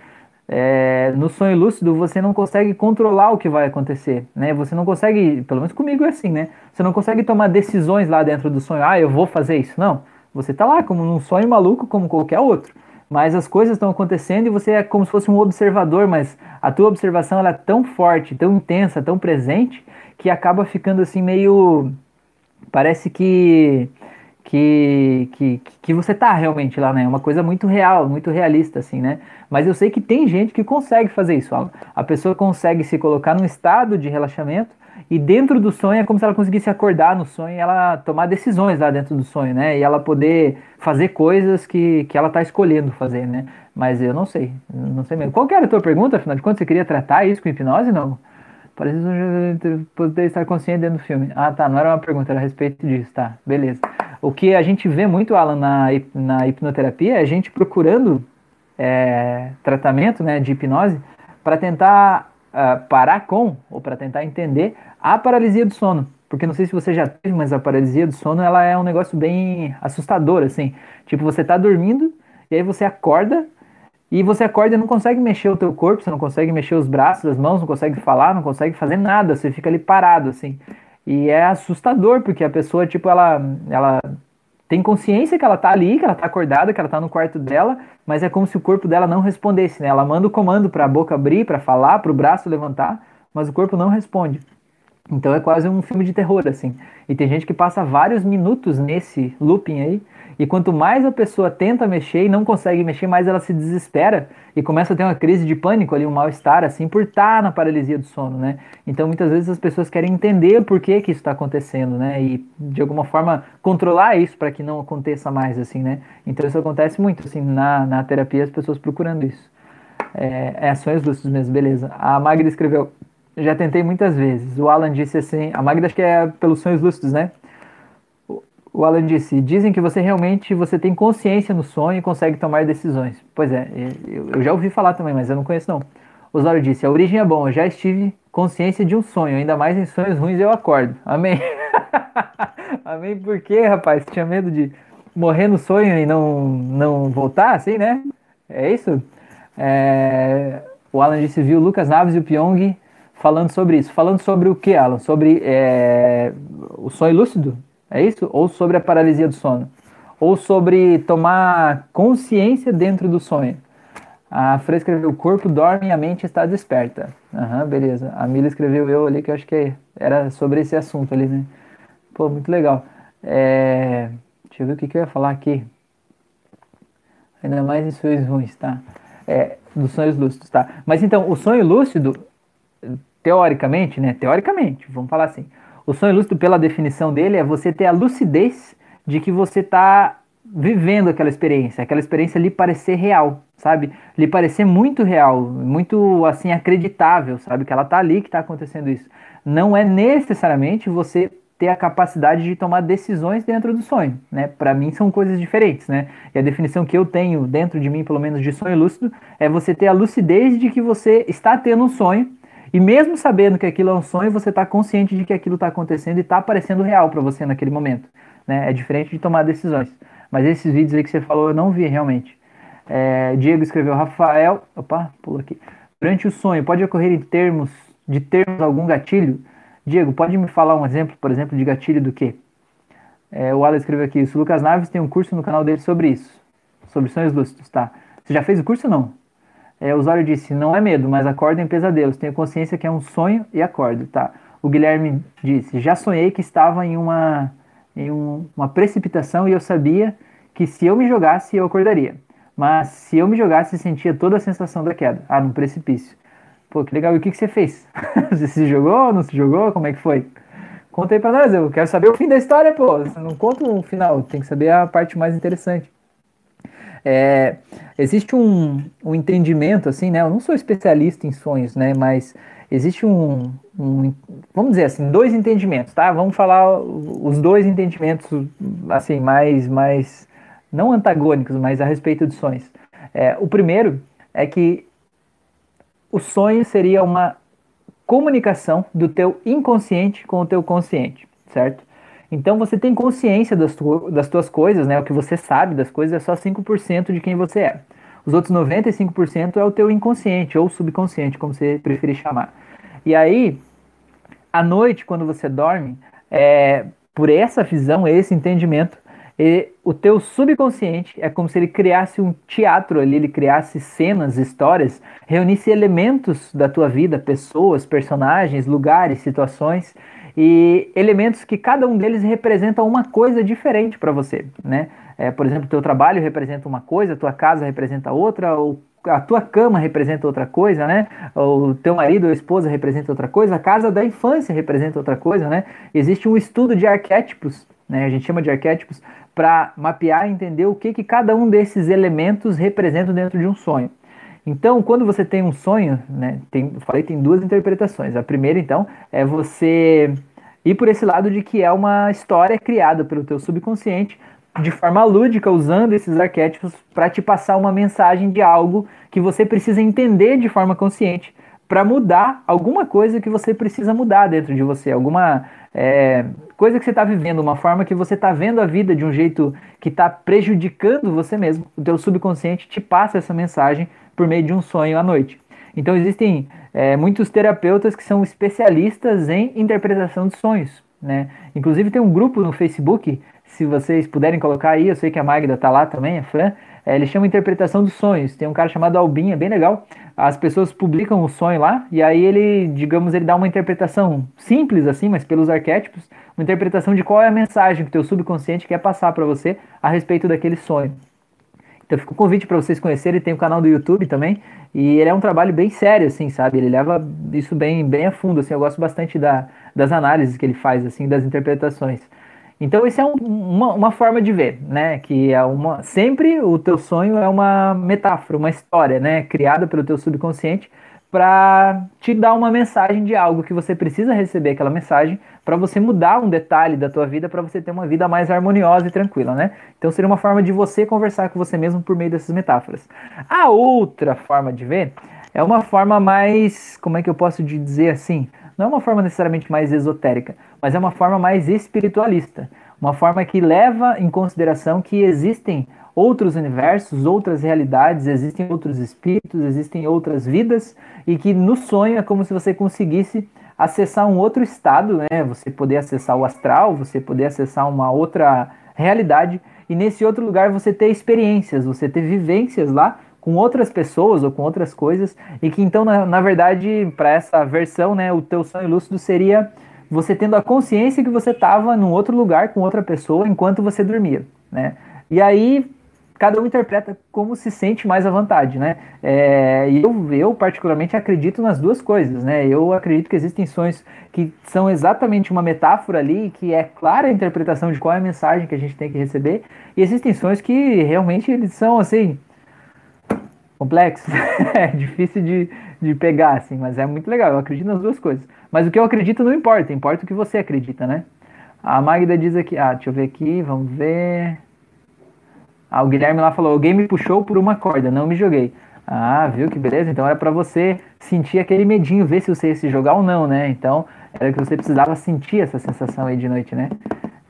é, no sonho lúcido você não consegue controlar o que vai acontecer, né? Você não consegue, pelo menos comigo é assim, né? Você não consegue tomar decisões lá dentro do sonho. Ah, eu vou fazer isso. Não. Você tá lá como num sonho maluco, como qualquer outro. Mas as coisas estão acontecendo e você é como se fosse um observador, mas a tua observação ela é tão forte, tão intensa, tão presente, que acaba ficando assim meio. Parece que que, que, que você tá realmente lá, né? É uma coisa muito real, muito realista, assim, né? Mas eu sei que tem gente que consegue fazer isso. A pessoa consegue se colocar num estado de relaxamento e dentro do sonho é como se ela conseguisse acordar no sonho e ela tomar decisões lá dentro do sonho, né? E ela poder fazer coisas que, que ela tá escolhendo fazer, né? Mas eu não sei, não sei mesmo. Qual que era a tua pergunta, afinal de contas? Você queria tratar isso com hipnose, não? Parece poder estar consciente dentro do filme. Ah, tá, não era uma pergunta, era a respeito disso, tá, beleza. O que a gente vê muito, Alan, na, na hipnoterapia é a gente procurando é, tratamento né, de hipnose para tentar uh, parar com, ou para tentar entender, a paralisia do sono. Porque não sei se você já teve, mas a paralisia do sono ela é um negócio bem assustador, assim. Tipo, você está dormindo e aí você acorda e você acorda e não consegue mexer o teu corpo, você não consegue mexer os braços, as mãos, não consegue falar, não consegue fazer nada, você fica ali parado, assim. E é assustador, porque a pessoa, tipo, ela, ela tem consciência que ela tá ali, que ela tá acordada, que ela tá no quarto dela, mas é como se o corpo dela não respondesse, né? Ela manda o comando para a boca abrir, para falar, para o braço levantar, mas o corpo não responde. Então é quase um filme de terror, assim. E tem gente que passa vários minutos nesse looping aí, e quanto mais a pessoa tenta mexer e não consegue mexer, mais ela se desespera e começa a ter uma crise de pânico ali, um mal-estar, assim, por estar tá na paralisia do sono, né? Então muitas vezes as pessoas querem entender por que, que isso está acontecendo, né? E de alguma forma controlar isso para que não aconteça mais, assim, né? Então isso acontece muito, assim, na, na terapia as pessoas procurando isso. É, é sonhos lúcidos mesmo, beleza. A Magda escreveu, já tentei muitas vezes. O Alan disse assim, a Magda acho que é pelos sonhos lúcidos, né? O Alan disse: dizem que você realmente você tem consciência no sonho e consegue tomar decisões. Pois é, eu, já ouvi falar também, mas eu não conheço não. Osório disse: a origem é bom, eu já estive consciência de um sonho, ainda mais em sonhos ruins eu acordo. Amém. Amém por quê, rapaz? Tinha medo de morrer no sonho e não, não voltar, assim, né? É isso? É... O Alan disse: viu Lucas Naves e o Pyong falando sobre isso. Falando sobre o que, Alan? Sobre é... o sonho lúcido? É isso? Ou sobre a paralisia do sono. Ou sobre tomar consciência dentro do sonho. A Fran escreveu: o corpo dorme e a mente está desperta. Aham, beleza. A Mila escreveu eu ali, que eu acho que era sobre esse assunto ali, né? Pô, muito legal. É... Deixa eu ver o que, que eu ia falar aqui. Ainda mais em sonhos ruins, tá? É, dos sonhos lúcidos, tá? Mas então, o sonho lúcido, teoricamente, né? Teoricamente, vamos falar assim. O sonho lúcido, pela definição dele, é você ter a lucidez de que você está vivendo aquela experiência, aquela experiência lhe parecer real, sabe? Lhe parecer muito real, muito assim acreditável, sabe? Que ela tá ali, que está acontecendo isso. Não é necessariamente você ter a capacidade de tomar decisões dentro do sonho, né? Para mim são coisas diferentes, né? E a definição que eu tenho dentro de mim, pelo menos de sonho lúcido, é você ter a lucidez de que você está tendo um sonho E mesmo sabendo que aquilo é um sonho, você está consciente de que aquilo está acontecendo e está parecendo real para você naquele momento. Né? É diferente de tomar decisões. Mas esses vídeos aí que você falou, eu não vi realmente. É, Diego escreveu, Rafael, opa, pula aqui. Durante o sonho, pode ocorrer em termos de termos algum gatilho? Diego, pode me falar um exemplo, por exemplo, de gatilho do quê? É, o Alan escreveu aqui, o Lucas Naves tem um curso no canal dele sobre isso, sobre sonhos lúcidos, tá? Você já fez o curso ou não? É, o usuário disse, não é medo, mas acordo em pesadelos, tenho consciência que é um sonho e acordo, tá? O Guilherme disse, já sonhei que estava em uma em um, uma precipitação e eu sabia que se eu me jogasse eu acordaria. Mas se eu me jogasse, sentia toda a sensação da queda. Ah, no precipício. Pô, que legal. E o que, que você fez? você se jogou? Não se jogou? Como é que foi? Conta aí pra nós. Eu quero saber o fim da história, pô. Você não conta o final. Tem que saber a parte mais interessante. É, existe um, um entendimento, assim, né? Eu não sou especialista em sonhos, né? Mas existe um, um, vamos dizer assim, dois entendimentos, tá? Vamos falar os dois entendimentos, assim, mais, mais não antagônicos, mas a respeito de sonhos. É, o primeiro é que o sonho seria uma comunicação do teu inconsciente com o teu consciente, certo? Então você tem consciência das, tu, das tuas coisas, né? O que você sabe das coisas é só 5% de quem você é. Os outros 95% é o teu inconsciente ou subconsciente, como você preferir chamar. E aí, à noite, quando você dorme, é, por essa visão, esse entendimento, o teu subconsciente é como se ele criasse um teatro ali, ele criasse cenas, histórias, reunisse elementos da tua vida, pessoas, personagens, lugares, situações e elementos que cada um deles representa uma coisa diferente para você, né? É, por exemplo, teu trabalho representa uma coisa, tua casa representa outra, ou a tua cama representa outra coisa, né? O teu marido ou esposa representa outra coisa, a casa da infância representa outra coisa, né? Existe um estudo de arquétipos, né? A gente chama de arquétipos para mapear e entender o que, que cada um desses elementos representa dentro de um sonho. Então, quando você tem um sonho, né? Tem, falei tem duas interpretações. A primeira, então, é você ir por esse lado de que é uma história criada pelo teu subconsciente de forma lúdica, usando esses arquétipos para te passar uma mensagem de algo que você precisa entender de forma consciente para mudar alguma coisa que você precisa mudar dentro de você, alguma é, coisa que você está vivendo, uma forma que você está vendo a vida de um jeito que está prejudicando você mesmo. O teu subconsciente te passa essa mensagem por meio de um sonho à noite. Então existem é, muitos terapeutas que são especialistas em interpretação de sonhos. Né? Inclusive tem um grupo no Facebook se vocês puderem colocar aí, eu sei que a Magda tá lá também, a fã, é, ele chama Interpretação dos Sonhos. Tem um cara chamado Albinha, bem legal. As pessoas publicam o sonho lá e aí ele, digamos, ele dá uma interpretação simples assim, mas pelos arquétipos, uma interpretação de qual é a mensagem que o teu subconsciente quer passar para você a respeito daquele sonho. Então fica o convite para vocês conhecerem, tem o um canal do YouTube também, e ele é um trabalho bem sério, assim, sabe? Ele leva isso bem, bem a fundo, assim, eu gosto bastante da, das análises que ele faz, assim, das interpretações. Então isso é um, uma, uma forma de ver, né? Que é uma sempre o teu sonho é uma metáfora, uma história, né? Criada pelo teu subconsciente para te dar uma mensagem de algo que você precisa receber aquela mensagem para você mudar um detalhe da tua vida para você ter uma vida mais harmoniosa e tranquila, né? Então seria uma forma de você conversar com você mesmo por meio dessas metáforas. A outra forma de ver é uma forma mais, como é que eu posso dizer assim? não é uma forma necessariamente mais esotérica, mas é uma forma mais espiritualista, uma forma que leva em consideração que existem outros universos, outras realidades, existem outros espíritos, existem outras vidas e que no sonho é como se você conseguisse acessar um outro estado, né? Você poder acessar o astral, você poder acessar uma outra realidade e nesse outro lugar você ter experiências, você ter vivências lá com outras pessoas ou com outras coisas, e que então, na, na verdade, para essa versão, né, o teu sonho lúcido seria você tendo a consciência que você estava num outro lugar com outra pessoa enquanto você dormia, né? E aí cada um interpreta como se sente mais à vontade, né? É, e eu, eu particularmente acredito nas duas coisas, né? Eu acredito que existem sonhos que são exatamente uma metáfora ali, que é clara a interpretação de qual é a mensagem que a gente tem que receber, e existem sonhos que realmente eles são assim complexo, é difícil de, de pegar, assim, mas é muito legal. Eu acredito nas duas coisas. Mas o que eu acredito não importa, importa o que você acredita, né? A Magda diz aqui, ah, deixa eu ver aqui, vamos ver. Ah, o Guilherme lá falou: alguém me puxou por uma corda, não me joguei. Ah, viu que beleza? Então era para você sentir aquele medinho, ver se você se jogar ou não, né? Então era que você precisava sentir essa sensação aí de noite, né?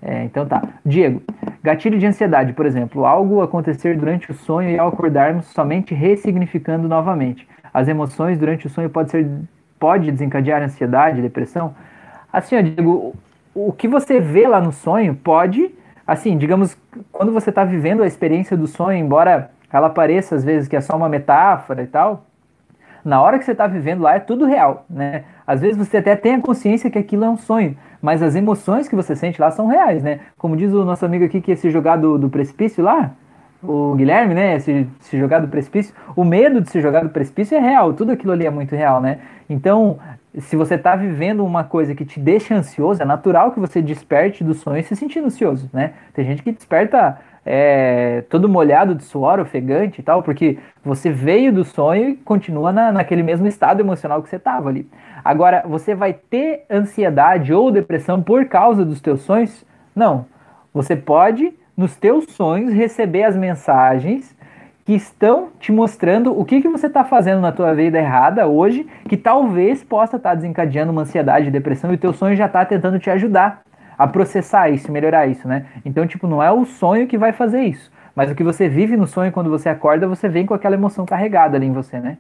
É, então tá. Diego, gatilho de ansiedade, por exemplo, algo acontecer durante o sonho e ao acordarmos somente ressignificando novamente. As emoções durante o sonho pode ser pode desencadear ansiedade, depressão. Assim, ó, Diego, o que você vê lá no sonho pode, assim, digamos, quando você está vivendo a experiência do sonho, embora ela pareça às vezes que é só uma metáfora e tal, na hora que você está vivendo lá é tudo real, né? Às vezes você até tem a consciência que aquilo é um sonho, mas as emoções que você sente lá são reais, né? Como diz o nosso amigo aqui que ia se jogar do, do precipício lá, o Guilherme, né? Se, se jogar do precipício, o medo de se jogar do precipício é real, tudo aquilo ali é muito real, né? Então, se você está vivendo uma coisa que te deixa ansioso, é natural que você desperte do sonho se sentindo ansioso, né? Tem gente que desperta é, todo molhado de suor, ofegante e tal, porque você veio do sonho e continua na, naquele mesmo estado emocional que você estava ali. Agora, você vai ter ansiedade ou depressão por causa dos teus sonhos? Não. Você pode, nos teus sonhos, receber as mensagens que estão te mostrando o que, que você está fazendo na tua vida errada hoje, que talvez possa estar tá desencadeando uma ansiedade, depressão, e o teu sonho já está tentando te ajudar a processar isso, melhorar isso, né? Então, tipo, não é o sonho que vai fazer isso, mas o que você vive no sonho quando você acorda, você vem com aquela emoção carregada ali em você, né?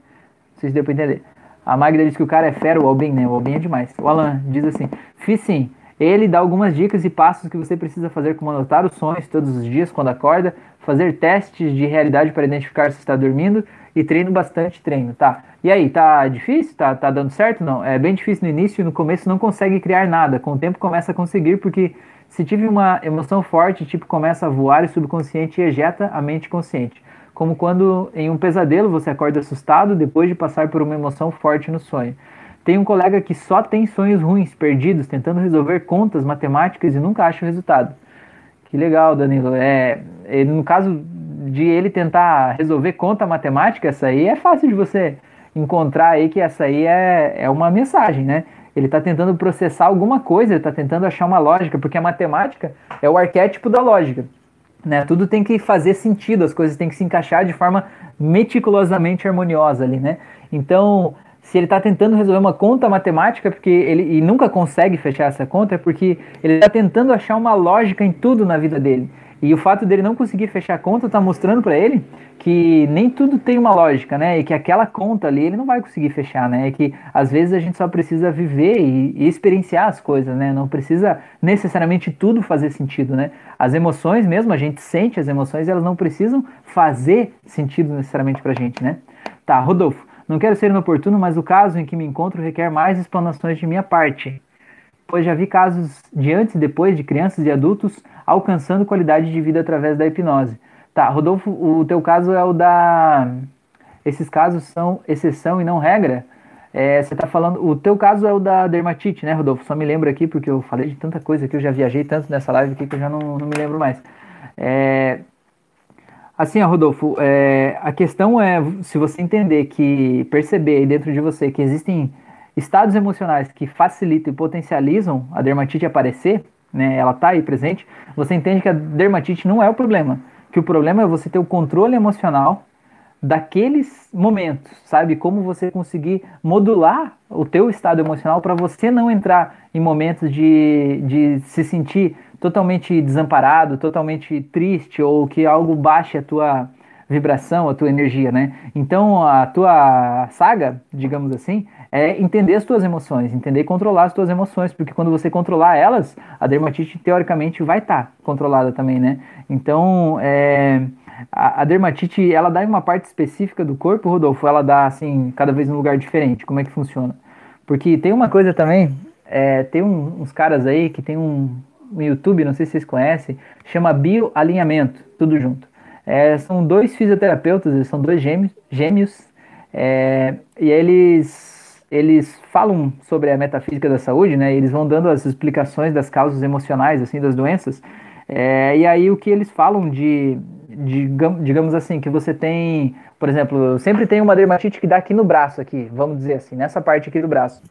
Não sei se deu para entender. A Magda diz que o cara é fera, o Albin, né? O Albin é demais. O Alan diz assim: fiz sim. Ele dá algumas dicas e passos que você precisa fazer, como anotar os sonhos todos os dias quando acorda, fazer testes de realidade para identificar se está dormindo e treino bastante treino, tá? E aí, tá difícil? Tá, tá dando certo? Não, é bem difícil no início e no começo não consegue criar nada. Com o tempo começa a conseguir, porque se tive uma emoção forte, tipo, começa a voar e o subconsciente ejeta a mente consciente. Como quando em um pesadelo você acorda assustado depois de passar por uma emoção forte no sonho. Tem um colega que só tem sonhos ruins, perdidos, tentando resolver contas matemáticas e nunca acha o resultado. Que legal, Danilo. É, ele, no caso de ele tentar resolver conta matemática, essa aí é fácil de você encontrar aí que essa aí é, é uma mensagem, né? Ele está tentando processar alguma coisa, ele está tentando achar uma lógica, porque a matemática é o arquétipo da lógica. Né? Tudo tem que fazer sentido, as coisas têm que se encaixar de forma meticulosamente harmoniosa ali, né? Então, se ele está tentando resolver uma conta matemática porque ele e nunca consegue fechar essa conta, é porque ele está tentando achar uma lógica em tudo na vida dele. E o fato dele não conseguir fechar a conta está mostrando para ele que nem tudo tem uma lógica, né? E que aquela conta ali ele não vai conseguir fechar, né? E que às vezes a gente só precisa viver e, e, experienciar as coisas, né? Não precisa necessariamente tudo fazer sentido, né? As emoções mesmo, a gente sente as emoções, elas não precisam fazer sentido necessariamente pra gente, né? Tá, Rodolfo, não quero ser inoportuno, mas o caso em que me encontro requer mais explanações de minha parte pois já vi casos de antes e depois de crianças e adultos alcançando qualidade de vida através da hipnose. Tá, Rodolfo, o teu caso é o da. Esses casos são exceção e não regra? É, você está falando. O teu caso é o da dermatite, né, Rodolfo? Só me lembro aqui, porque eu falei de tanta coisa que eu já viajei tanto nessa live aqui que eu já não, não me lembro mais. É, assim, Rodolfo, é, a questão é se você entender que, perceber aí dentro de você que existem estados emocionais que facilitam e potencializam a dermatite aparecer, né, ela está aí presente, você entende que a dermatite não é o problema. Que o problema é você ter o controle emocional daqueles momentos, sabe? Como você conseguir modular o teu estado emocional para você não entrar em momentos de, de se sentir totalmente desamparado, totalmente triste ou que algo baixe a tua vibração, a tua energia, né? Então a tua saga, digamos assim, é entender as tuas emoções, entender e controlar as tuas emoções, porque quando você controlar elas, a dermatite teoricamente vai estar tá controlada também, né? Então, é, a, a, dermatite, ela dá em uma parte específica do corpo, Rodolfo, ela dá assim, cada vez num lugar diferente. Como é que funciona? Porque tem uma coisa também, é, tem um, uns caras aí que tem um, um YouTube, não sei se vocês conhecem, chama bioalinhamento, tudo junto. É, são dois fisioterapeutas, eles são dois gêmeos, gêmeos é, e eles eles falam sobre a metafísica da saúde, né? Eles vão dando as explicações das causas emocionais, assim, das doenças. É, e aí o que eles falam de, digamos assim, que você tem, por exemplo, sempre tem uma dermatite que dá aqui no braço, aqui, vamos dizer assim, nessa parte aqui do braço.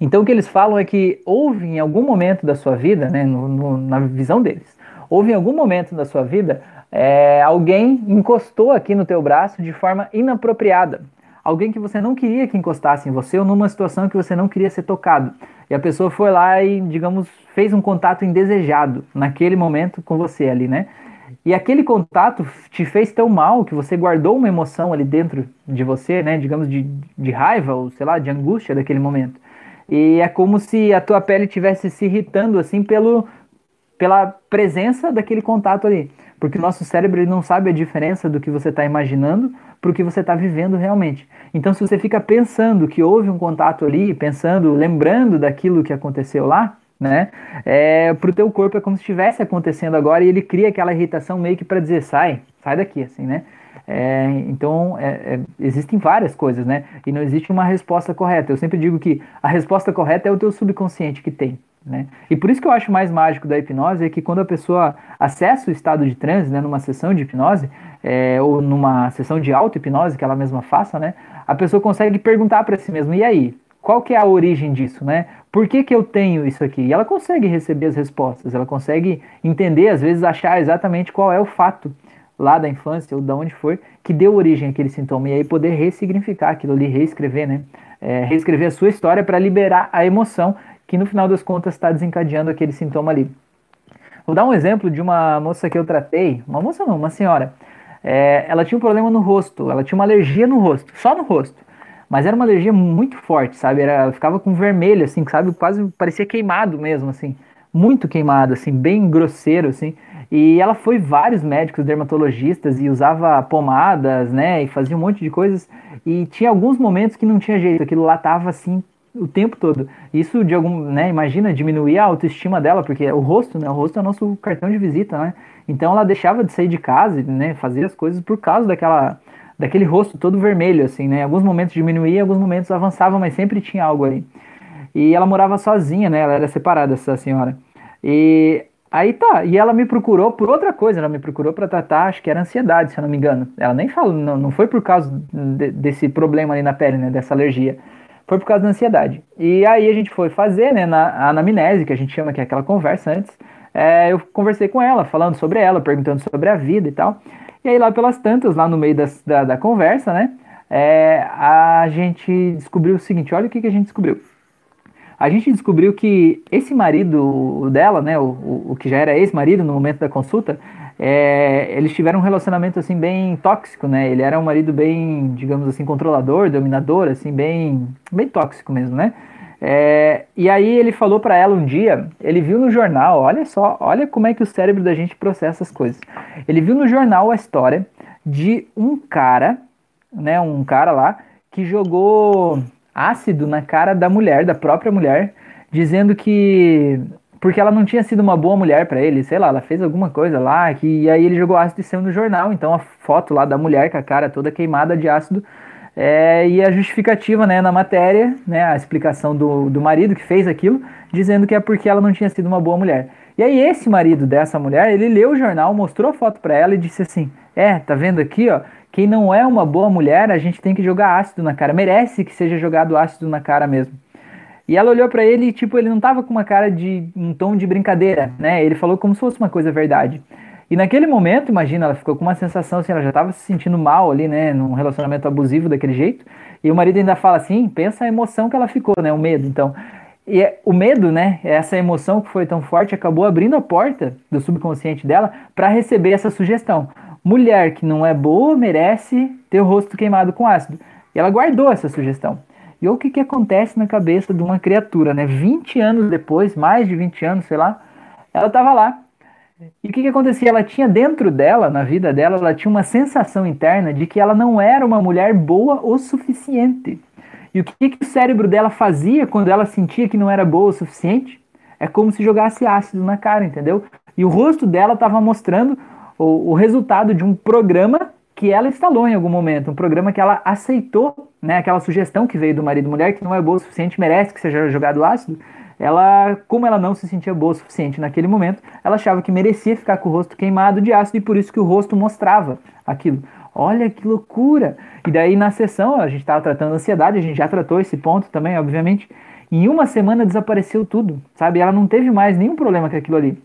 Então o que eles falam é que houve em algum momento da sua vida, né, no, no, na visão deles, houve em algum momento da sua vida é, alguém encostou aqui no teu braço de forma inapropriada. Alguém que você não queria que encostasse em você ou numa situação que você não queria ser tocado. E a pessoa foi lá e, digamos, fez um contato indesejado naquele momento com você ali, né? E aquele contato te fez tão mal que você guardou uma emoção ali dentro de você, né? Digamos, de, de raiva ou, sei lá, de angústia daquele momento. E é como se a tua pele estivesse se irritando, assim, pelo, pela presença daquele contato ali. Porque o nosso cérebro ele não sabe a diferença do que você está imaginando para o que você está vivendo realmente. Então, se você fica pensando que houve um contato ali, pensando, lembrando daquilo que aconteceu lá, né? É, pro teu corpo é como se estivesse acontecendo agora e ele cria aquela irritação meio que para dizer sai, sai daqui, assim, né? É, então é, é, existem várias coisas, né? E não existe uma resposta correta. Eu sempre digo que a resposta correta é o teu subconsciente que tem. Né? E por isso que eu acho mais mágico da hipnose é que quando a pessoa acessa o estado de transe, né, numa sessão de hipnose, é, ou numa sessão de auto-hipnose que ela mesma faça, né, a pessoa consegue perguntar para si mesma, e aí, qual que é a origem disso, né? Por que, que eu tenho isso aqui? E ela consegue receber as respostas, ela consegue entender, às vezes achar exatamente qual é o fato lá da infância ou de onde foi que deu origem àquele sintoma e aí poder ressignificar aquilo ali, reescrever, né? É, reescrever a sua história para liberar a emoção que no final das contas está desencadeando aquele sintoma ali. Vou dar um exemplo de uma moça que eu tratei, uma moça não, uma senhora. É, ela tinha um problema no rosto, ela tinha uma alergia no rosto, só no rosto. Mas era uma alergia muito forte, sabe? Era, ficava com vermelho, assim, sabe? Quase parecia queimado mesmo, assim. Muito queimado, assim, bem grosseiro, assim. E ela foi vários médicos dermatologistas e usava pomadas, né? E fazia um monte de coisas. E tinha alguns momentos que não tinha jeito, aquilo lá tava assim o tempo todo. Isso de algum, né, imagina, diminuir a autoestima dela, porque o rosto, né, o rosto é o nosso cartão de visita, né? Então ela deixava de sair de casa, né, fazia as coisas por causa daquela daquele rosto todo vermelho, assim, né? Alguns momentos diminuía, alguns momentos avançava, mas sempre tinha algo ali. E ela morava sozinha, né? Ela era separada, essa senhora. E aí tá, e ela me procurou por outra coisa, ela me procurou para tratar, acho que era ansiedade, se eu não me engano. Ela nem falou, não, não foi por causa de, desse problema ali na pele, né? Dessa alergia. Foi por causa da ansiedade. E aí a gente foi fazer, né, na a anamnese, que a gente chama que é aquela conversa antes. É, eu conversei com ela, falando sobre ela, perguntando sobre a vida e tal. E aí lá pelas tantas, lá no meio das, da, da conversa, né, é, a gente descobriu o seguinte, olha o que, que a gente descobriu. A gente descobriu que esse marido dela, né, o, o, que já era ex-marido no momento da consulta, é, eles tiveram um relacionamento assim bem tóxico, né? Ele era um marido bem, digamos assim, controlador, dominador, assim bem, bem tóxico mesmo, né? É, e aí ele falou para ela um dia, ele viu no jornal, olha só, olha como é que o cérebro da gente processa as coisas. Ele viu no jornal a história de um cara, né, um cara lá que jogou ácido na cara da mulher, da própria mulher, dizendo que porque ela não tinha sido uma boa mulher para ele, sei lá, ela fez alguma coisa lá, que e aí ele jogou ácido e saiu no jornal, então a foto lá da mulher com a cara toda queimada de ácido é, e a justificativa né, na matéria, né, a explicação do, do marido que fez aquilo, dizendo que é porque ela não tinha sido uma boa mulher. E aí esse marido dessa mulher, ele leu o jornal, mostrou a foto para ela e disse assim: "É, tá vendo aqui, ó, quem não é uma boa mulher, a gente tem que jogar ácido na cara, merece que seja jogado ácido na cara mesmo". E ela olhou para ele e tipo, ele não tava com uma cara de um tom de brincadeira, né? Ele falou como se fosse uma coisa verdade. E naquele momento, imagina, ela ficou com uma sensação assim, ela já estava se sentindo mal ali, né, num relacionamento abusivo daquele jeito. E o marido ainda fala assim, pensa a emoção que ela ficou, né, o medo. Então, e é, o medo, né, essa emoção que foi tão forte, acabou abrindo a porta do subconsciente dela para receber essa sugestão. Mulher que não é boa merece ter o rosto queimado com ácido. E ela guardou essa sugestão. E o que, que acontece na cabeça de uma criatura, né? 20 anos depois, mais de 20 anos, sei lá, ela estava lá e o que, que acontecia? Ela tinha dentro dela, na vida dela, ela tinha uma sensação interna de que ela não era uma mulher boa o suficiente. E o que, que o cérebro dela fazia quando ela sentia que não era boa o suficiente? É como se jogasse ácido na cara, entendeu? E o rosto dela estava mostrando o, o, resultado de um programa que ela instalou em algum momento, um programa que ela aceitou, né, aquela sugestão que veio do marido mulher que não é boa o suficiente, merece que seja jogado ácido ela, como ela não se sentia boa o suficiente naquele momento, ela achava que merecia ficar com o rosto queimado de ácido e por isso que o rosto mostrava aquilo. Olha que loucura! E daí na sessão, a gente estava tratando ansiedade, a gente já tratou esse ponto também, obviamente. Em uma semana desapareceu tudo, sabe? Ela não teve mais nenhum problema com aquilo ali.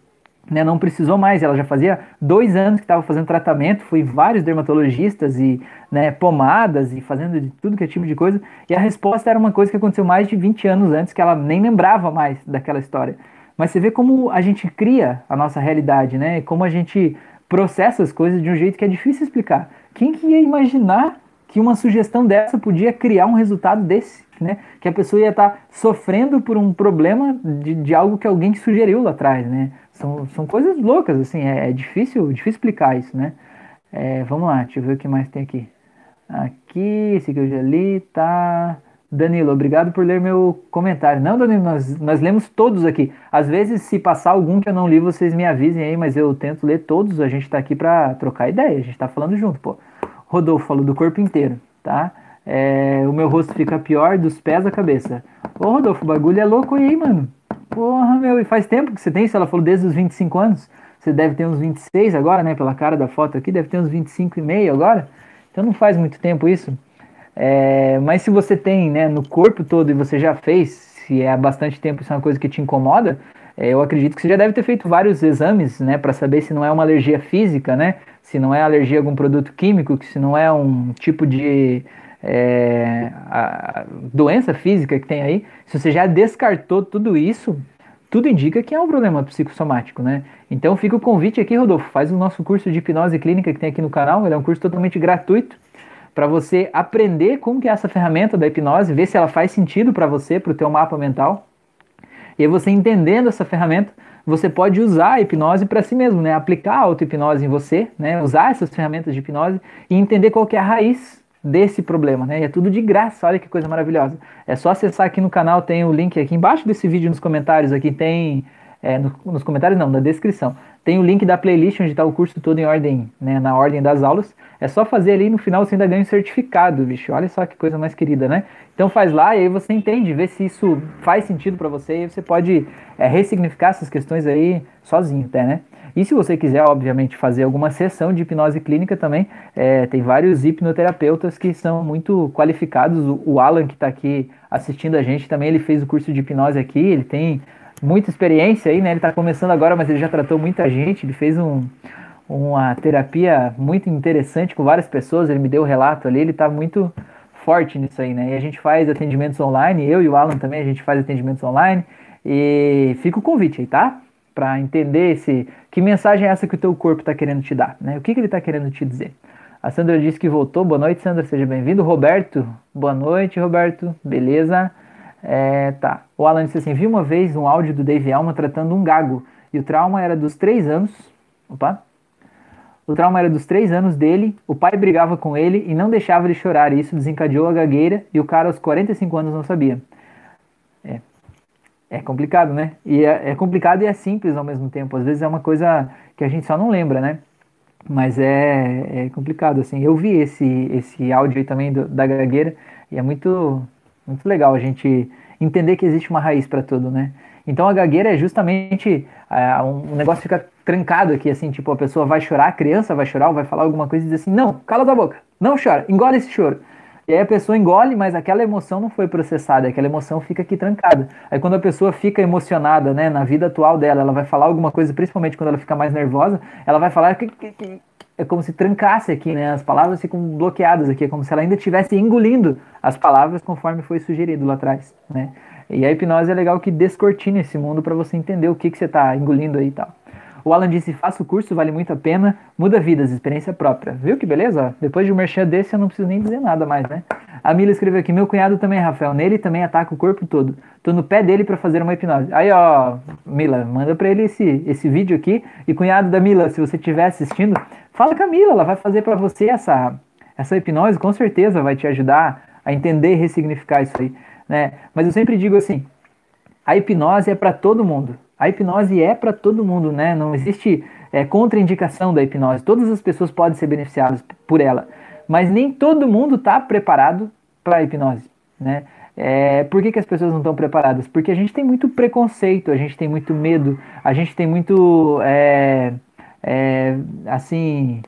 Né, não precisou mais, ela já fazia dois anos que estava fazendo tratamento, foi vários dermatologistas e né, pomadas e fazendo de tudo que é tipo de coisa, e a resposta era uma coisa que aconteceu mais de 20 anos antes, que ela nem lembrava mais daquela história. Mas você vê como a gente cria a nossa realidade, né? Como a gente processa as coisas de um jeito que é difícil explicar. Quem que ia imaginar que uma sugestão dessa podia criar um resultado desse, né? Que a pessoa ia estar tá sofrendo por um problema de, de algo que alguém sugeriu lá atrás, né? São, são coisas loucas, assim, é, é difícil, difícil explicar isso, né? É, vamos lá, deixa eu ver o que mais tem aqui. Aqui, esse que eu já li, tá... Danilo, obrigado por ler meu comentário. Não, Danilo, nós, nós lemos todos aqui. Às vezes, se passar algum que eu não li, vocês me avisem aí, mas eu tento ler todos. A gente tá aqui para trocar ideia, a gente tá falando junto, pô. Rodolfo falou do corpo inteiro, tá? É, o meu rosto fica pior dos pés à cabeça. Ô, Rodolfo, o bagulho é louco aí, mano. Porra, meu, e faz tempo que você tem isso? Ela falou desde os 25 anos. Você deve ter uns 26 agora, né? Pela cara da foto aqui, deve ter uns 25 e meio agora. Então não faz muito tempo isso. É, mas se você tem né, no corpo todo e você já fez, se é há bastante tempo isso é uma coisa que te incomoda, é, eu acredito que você já deve ter feito vários exames né, para saber se não é uma alergia física, né, se não é alergia a algum produto químico, se não é um tipo de é, doença física que tem aí. Se você já descartou tudo isso, tudo indica que é um problema psicossomático, né? Então fica o convite aqui, Rodolfo, faz o nosso curso de hipnose clínica que tem aqui no canal, ele é um curso totalmente gratuito para você aprender como que é essa ferramenta da hipnose, ver se ela faz sentido para você, para o teu mapa mental. E aí você entendendo essa ferramenta, você pode usar a hipnose para si mesmo, né? Aplicar a auto-hipnose em você, né? Usar essas ferramentas de hipnose e entender qual que é a raiz desse problema, né? E é tudo de graça, olha que coisa maravilhosa. É só acessar aqui no canal, tem o link aqui embaixo desse vídeo nos comentários, aqui tem é, no, nos comentários não, na descrição. Tem o link da playlist onde está o curso todo em ordem, né, na ordem das aulas. É só fazer ali no final você ainda ganha um certificado, bicho. Olha só que coisa mais querida, né? Então faz lá e aí você entende, vê se isso faz sentido para você e você pode é, ressignificar essas questões aí sozinho até, né? E se você quiser, obviamente, fazer alguma sessão de hipnose clínica também, é, tem vários hipnoterapeutas que são muito qualificados. O, o Alan, que está aqui assistindo a gente, também ele fez o curso de hipnose aqui, ele tem muita experiência aí, né? Ele está começando agora, mas ele já tratou muita gente. Ele fez um, uma terapia muito interessante com várias pessoas. Ele me deu o relato ali. Ele está muito forte nisso aí, né? E a gente faz atendimentos online. Eu e o Alan também a gente faz atendimentos online. E fica o convite aí, tá? Para entender esse que mensagem é essa que o teu corpo está querendo te dar, né? O que, que ele está querendo te dizer? A Sandra disse que voltou. Boa noite, Sandra. Seja bem-vindo. Roberto. Boa noite, Roberto. Beleza? É, tá. O Alan disse assim: vi uma vez um áudio do Dave Alma tratando um gago. E o trauma era dos três anos. Opa! O trauma era dos três anos dele, o pai brigava com ele e não deixava ele chorar. E isso desencadeou a gagueira e o cara aos 45 anos não sabia. É, é complicado, né? E é, é complicado e é simples ao mesmo tempo. Às vezes é uma coisa que a gente só não lembra, né? Mas é, é complicado, assim. Eu vi esse, esse áudio aí também do, da gagueira e é muito, muito legal a gente entender que existe uma raiz para tudo, né? Então a gagueira é justamente uh, um, negócio fica trancado aqui, assim, tipo, a pessoa vai chorar, a criança vai chorar ou vai falar alguma coisa e diz assim, não, cala tua boca, não chora, engole esse choro. E aí a pessoa engole, mas aquela emoção não foi processada, aquela emoção fica aqui trancada. Aí quando a pessoa fica emocionada, né, na vida atual dela, ela vai falar alguma coisa, principalmente quando ela fica mais nervosa, ela vai falar que, é como se trancasse aqui, né? As palavras ficam bloqueadas aqui, é como se ela ainda estivesse engolindo as palavras conforme foi sugerido lá atrás, né? E a hipnose é legal que descortina esse mundo para você entender o que, que você está engolindo aí e tal. O Alan disse: faça o curso, vale muito a pena, muda vidas, experiência própria. Viu que beleza? Depois de um merchan desse, eu não preciso nem dizer nada mais, né? A Mila escreveu aqui: meu cunhado também, Rafael, nele também ataca o corpo todo. Tô no pé dele para fazer uma hipnose. Aí, ó, Mila, manda para ele esse, esse vídeo aqui. E cunhado da Mila, se você estiver assistindo, fala com a Mila, ela vai fazer para você essa, essa hipnose, com certeza vai te ajudar a entender e ressignificar isso aí, né? Mas eu sempre digo assim: a hipnose é para todo mundo. A hipnose é para todo mundo, né? Não existe é, contraindicação da hipnose. Todas as pessoas podem ser beneficiadas por ela, mas nem todo mundo está preparado para a hipnose, né? É, por que, que as pessoas não estão preparadas? Porque a gente tem muito preconceito, a gente tem muito medo, a gente tem muito, é, é, assim,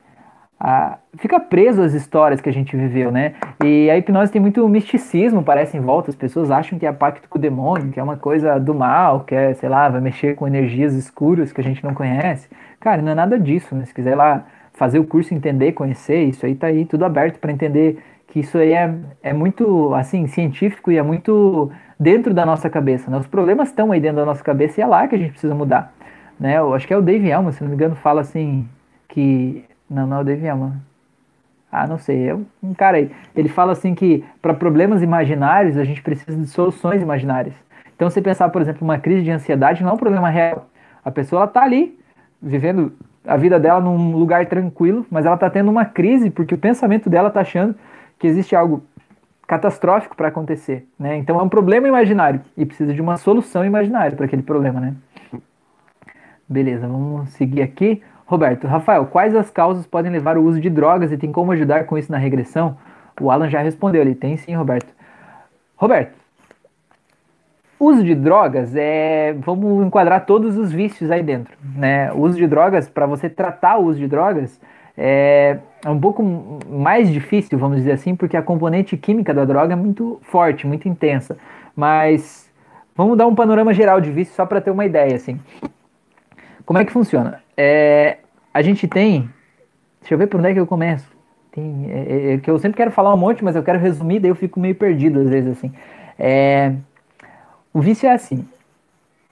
a, fica preso às histórias que a gente viveu, né? E a hipnose tem muito misticismo, parece em volta. As pessoas acham que é pacto com o demônio, que é uma coisa do mal, que é, sei lá, vai mexer com energias escuras que a gente não conhece. Cara, não é nada disso, né? Se quiser lá fazer o curso, entender, conhecer, isso aí tá aí tudo aberto para entender que isso aí é, é muito, assim, científico e é muito dentro da nossa cabeça, né? Os problemas estão aí dentro da nossa cabeça e é lá que a gente precisa mudar, né? Eu acho que é o Dave Elman, se não me engano, fala assim que... Não, não é o Elman. Ah, não sei, cara aí. Ele fala assim que para problemas imaginários a gente precisa de soluções imaginárias. Então, você pensar, por exemplo, uma crise de ansiedade não é um problema real. A pessoa ela tá ali vivendo a vida dela num lugar tranquilo, mas ela está tendo uma crise porque o pensamento dela está achando que existe algo catastrófico para acontecer, né? Então é um problema imaginário e precisa de uma solução imaginária para aquele problema, né? Beleza, vamos seguir aqui. Roberto, Rafael, quais as causas podem levar ao uso de drogas e tem como ajudar com isso na regressão? O Alan já respondeu, ele tem sim, Roberto. Roberto, uso de drogas é. Vamos enquadrar todos os vícios aí dentro. Né? O uso de drogas, para você tratar o uso de drogas, é, um pouco mais difícil, vamos dizer assim, porque a componente química da droga é muito forte, muito intensa. Mas vamos dar um panorama geral de vício só para ter uma ideia, assim. Como é que funciona? É, a gente tem. Deixa eu ver por onde é que eu começo. Tem, é, é, é que eu sempre quero falar um monte, mas eu quero resumir, daí eu fico meio perdido às vezes assim. É, o vício é assim.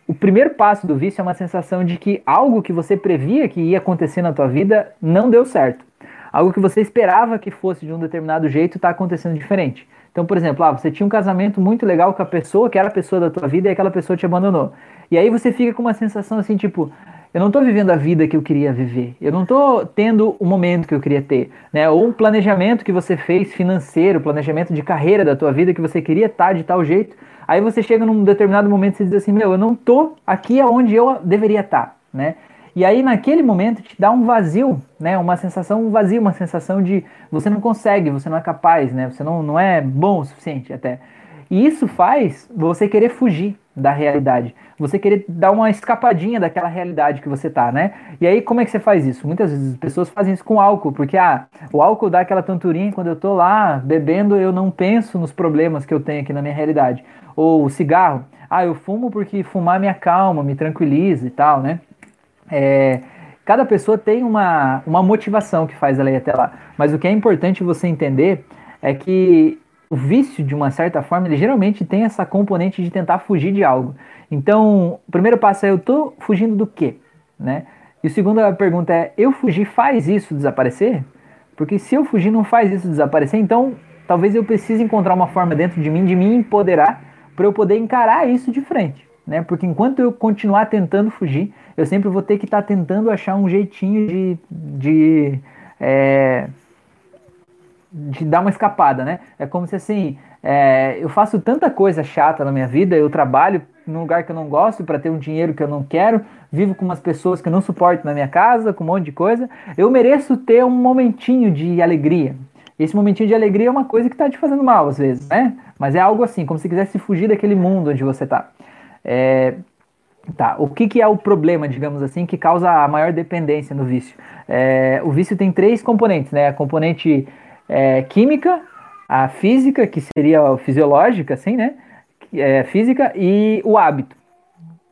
O primeiro passo do vício é uma sensação de que algo que você previa que ia acontecer na tua vida não deu certo. Algo que você esperava que fosse de um determinado jeito está acontecendo diferente. Então, por exemplo, ah, você tinha um casamento muito legal com a pessoa que era a pessoa da tua vida e aquela pessoa te abandonou. E aí você fica com uma sensação assim, tipo, eu não estou vivendo a vida que eu queria viver. Eu não estou tendo o momento que eu queria ter, né? Ou um planejamento que você fez financeiro, planejamento de carreira da tua vida que você queria estar tá de tal jeito, Aí você chega num determinado momento e diz assim, meu, eu não tô aqui aonde eu deveria estar, né? E aí naquele momento te dá um vazio, né? Uma sensação um vazio, uma sensação de você não consegue, você não é capaz, né? Você não, não é bom o suficiente até. E isso faz você querer fugir da realidade. Você querer dar uma escapadinha daquela realidade que você tá, né? E aí, como é que você faz isso? Muitas vezes as pessoas fazem isso com álcool, porque ah, o álcool dá aquela tonturinha quando eu tô lá bebendo, eu não penso nos problemas que eu tenho aqui na minha realidade. Ou o cigarro, ah, eu fumo porque fumar me acalma, me tranquiliza e tal, né? É, cada pessoa tem uma, uma motivação que faz ela ir até lá. Mas o que é importante você entender é que o vício, de uma certa forma, ele geralmente tem essa componente de tentar fugir de algo. Então, o primeiro passo é: eu estou fugindo do quê? Né? E a segunda pergunta é: eu fugir faz isso desaparecer? Porque se eu fugir não faz isso desaparecer, então talvez eu precise encontrar uma forma dentro de mim de me empoderar para eu poder encarar isso de frente. Né? Porque enquanto eu continuar tentando fugir, eu sempre vou ter que estar tá tentando achar um jeitinho de, de, é, de dar uma escapada, né? É como se assim, é, eu faço tanta coisa chata na minha vida, eu trabalho num lugar que eu não gosto para ter um dinheiro que eu não quero, vivo com umas pessoas que eu não suporto na minha casa, com um monte de coisa, eu mereço ter um momentinho de alegria. Esse momentinho de alegria é uma coisa que está te fazendo mal às vezes, né? Mas é algo assim, como se quisesse fugir daquele mundo onde você está. É, tá, o que, que é o problema, digamos assim, que causa a maior dependência no vício? É, o vício tem três componentes, né? A componente é, química, a física, que seria fisiológica, assim, né? É, física e o hábito.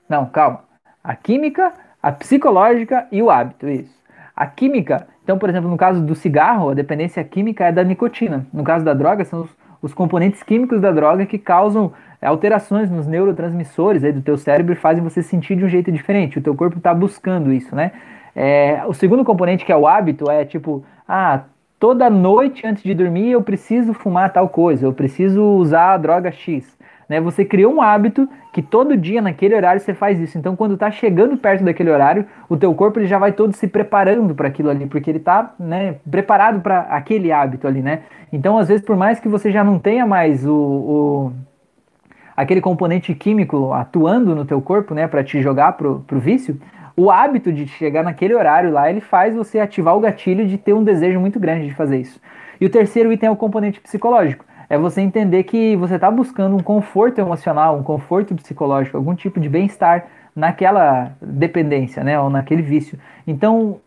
Não, calma. A química, a psicológica e o hábito, isso. A química, então, por exemplo, no caso do cigarro, a dependência química é da nicotina. No caso da droga, são os, os componentes químicos da droga que causam alterações nos neurotransmissores aí do teu cérebro e fazem você sentir de um jeito diferente. O teu corpo está buscando isso, né? É, o segundo componente, que é o hábito, é tipo, ah, toda noite antes de dormir eu preciso fumar tal coisa, eu preciso usar a droga X. Né? Você criou um hábito que todo dia, naquele horário, você faz isso. Então, quando está chegando perto daquele horário, o teu corpo ele já vai todo se preparando para aquilo ali, porque ele está né, preparado para aquele hábito ali, né? Então, às vezes, por mais que você já não tenha mais o, o aquele componente químico atuando no teu corpo, né, para te jogar pro, pro vício, o hábito de chegar naquele horário lá, ele faz você ativar o gatilho de ter um desejo muito grande de fazer isso. E o terceiro item é o componente psicológico é você entender que você está buscando um conforto emocional, um conforto psicológico, algum tipo de bem-estar naquela dependência, né, ou naquele vício. Então,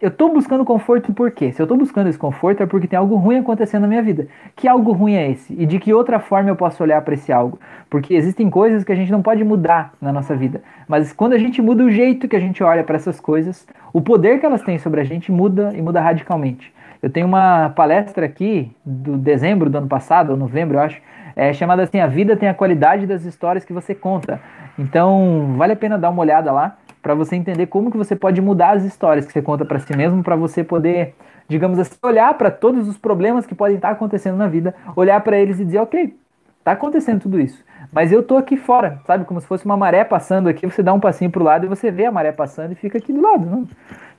eu tô buscando conforto por quê? Se eu tô buscando esse conforto é porque tem algo ruim acontecendo na minha vida. Que algo ruim é esse? E de que outra forma eu posso olhar para esse algo? Porque existem coisas que a gente não pode mudar na nossa vida. Mas quando a gente muda o jeito que a gente olha para essas coisas, o poder que elas têm sobre a gente muda e muda radicalmente. Eu tenho uma palestra aqui do dezembro do ano passado, ou novembro, eu acho, é chamada assim: A Vida tem a qualidade das histórias que você conta. Então, vale a pena dar uma olhada lá para você entender como que você pode mudar as histórias que você conta para si mesmo, para você poder, digamos assim, olhar para todos os problemas que podem estar acontecendo na vida, olhar para eles e dizer, ok, tá acontecendo tudo isso, mas eu tô aqui fora, sabe, como se fosse uma maré passando aqui, você dá um passinho pro lado e você vê a maré passando e fica aqui do lado, não?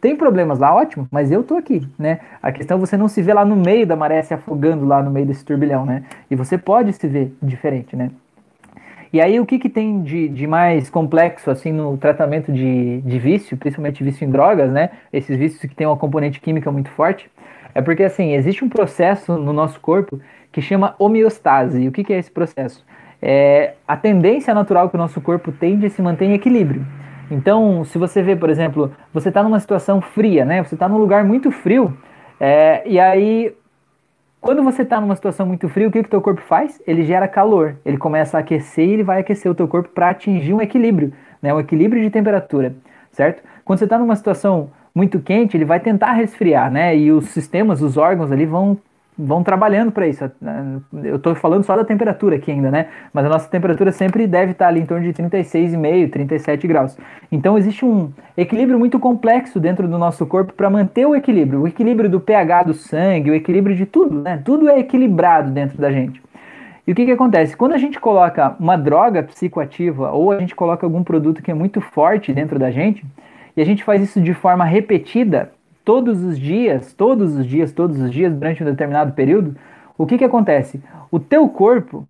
Tem problemas lá, ótimo, mas eu tô aqui, né? A questão é você não se vê lá no meio da maré se afogando lá no meio desse turbilhão, né? E você pode se ver diferente, né? E aí, o que, que tem de, de mais complexo assim no tratamento de, de vício, principalmente vício em drogas, né? Esses vícios que têm uma componente química muito forte, é porque assim, existe um processo no nosso corpo que chama homeostase. E o que, que é esse processo? É a tendência natural que o nosso corpo tem de se manter em equilíbrio. Então, se você vê, por exemplo, você está numa situação fria, né? Você está num lugar muito frio, é, e aí quando você está numa situação muito fria, o que o teu corpo faz? Ele gera calor. Ele começa a aquecer e ele vai aquecer o teu corpo para atingir um equilíbrio, né? Um equilíbrio de temperatura, certo? Quando você está numa situação muito quente, ele vai tentar resfriar, né? E os sistemas, os órgãos ali vão vão trabalhando para isso. Eu estou falando só da temperatura aqui ainda, né? Mas a nossa temperatura sempre deve estar ali em torno de 36,5, 37 graus. Então existe um equilíbrio muito complexo dentro do nosso corpo para manter o equilíbrio, o equilíbrio do pH do sangue, o equilíbrio de tudo, né? Tudo é equilibrado dentro da gente. E o que, que acontece? Quando a gente coloca uma droga psicoativa ou a gente coloca algum produto que é muito forte dentro da gente, e a gente faz isso de forma repetida, todos os dias, todos os dias, todos os dias, durante um determinado período, o que, que acontece? O teu corpo,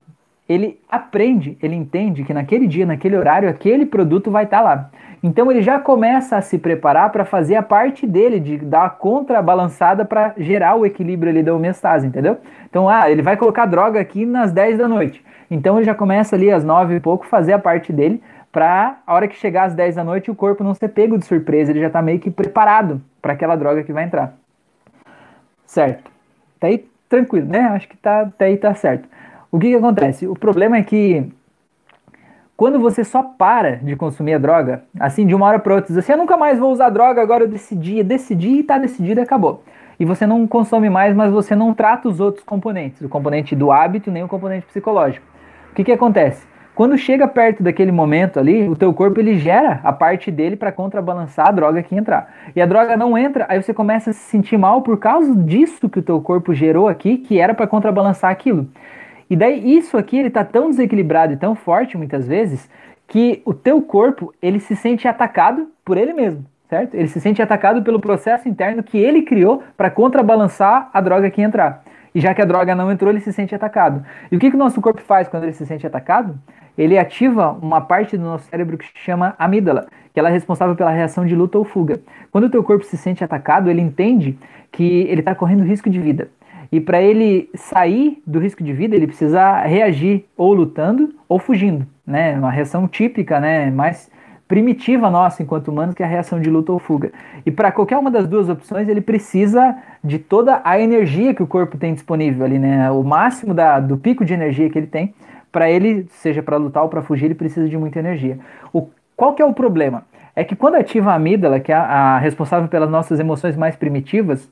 ele aprende, ele entende que naquele dia, naquele horário, aquele produto vai estar tá lá. Então ele já começa a se preparar para fazer a parte dele, de dar a contrabalançada para gerar o equilíbrio ali da homeostase, entendeu? Então, ah, ele vai colocar droga aqui nas 10 da noite. Então ele já começa ali às 9 e pouco fazer a parte dele para a hora que chegar às 10 da noite o corpo não ser pego de surpresa, ele já está meio que preparado para aquela droga que vai entrar. Certo. Tá aí tranquilo, né? Acho que tá, tá aí tá certo. O que que acontece? O problema é que quando você só para de consumir a droga, assim de uma hora para outra, diz assim, eu nunca mais vou usar droga, agora eu decidi, decidi e tá decidido acabou. E você não consome mais, mas você não trata os outros componentes, o componente do hábito nem o componente psicológico. O que que acontece? Quando chega perto daquele momento ali, o teu corpo ele gera a parte dele para contrabalançar a droga que entrar. E a droga não entra, aí você começa a se sentir mal por causa disso que o teu corpo gerou aqui, que era para contrabalançar aquilo. E daí isso aqui ele tá tão desequilibrado e tão forte muitas vezes que o teu corpo ele se sente atacado por ele mesmo, certo? Ele se sente atacado pelo processo interno que ele criou para contrabalançar a droga que entrar. E já que a droga não entrou, ele se sente atacado. E o que, que o nosso corpo faz quando ele se sente atacado? ele ativa uma parte do nosso cérebro que se chama amígdala, que ela é responsável pela reação de luta ou fuga. Quando o teu corpo se sente atacado, ele entende que ele está correndo risco de vida. E para ele sair do risco de vida, ele precisa reagir ou lutando ou fugindo, né? Uma reação típica, né? Mais primitiva nossa enquanto humanos, que é a reação de luta ou fuga. E para qualquer uma das duas opções, ele precisa de toda a energia que o corpo tem disponível ali, né? O máximo da, do pico de energia que ele tem para ele, seja para lutar ou para fugir, ele precisa de muita energia. O, qual que é o problema? É que quando ativa a amígdala, que é a, a responsável pelas nossas emoções mais primitivas,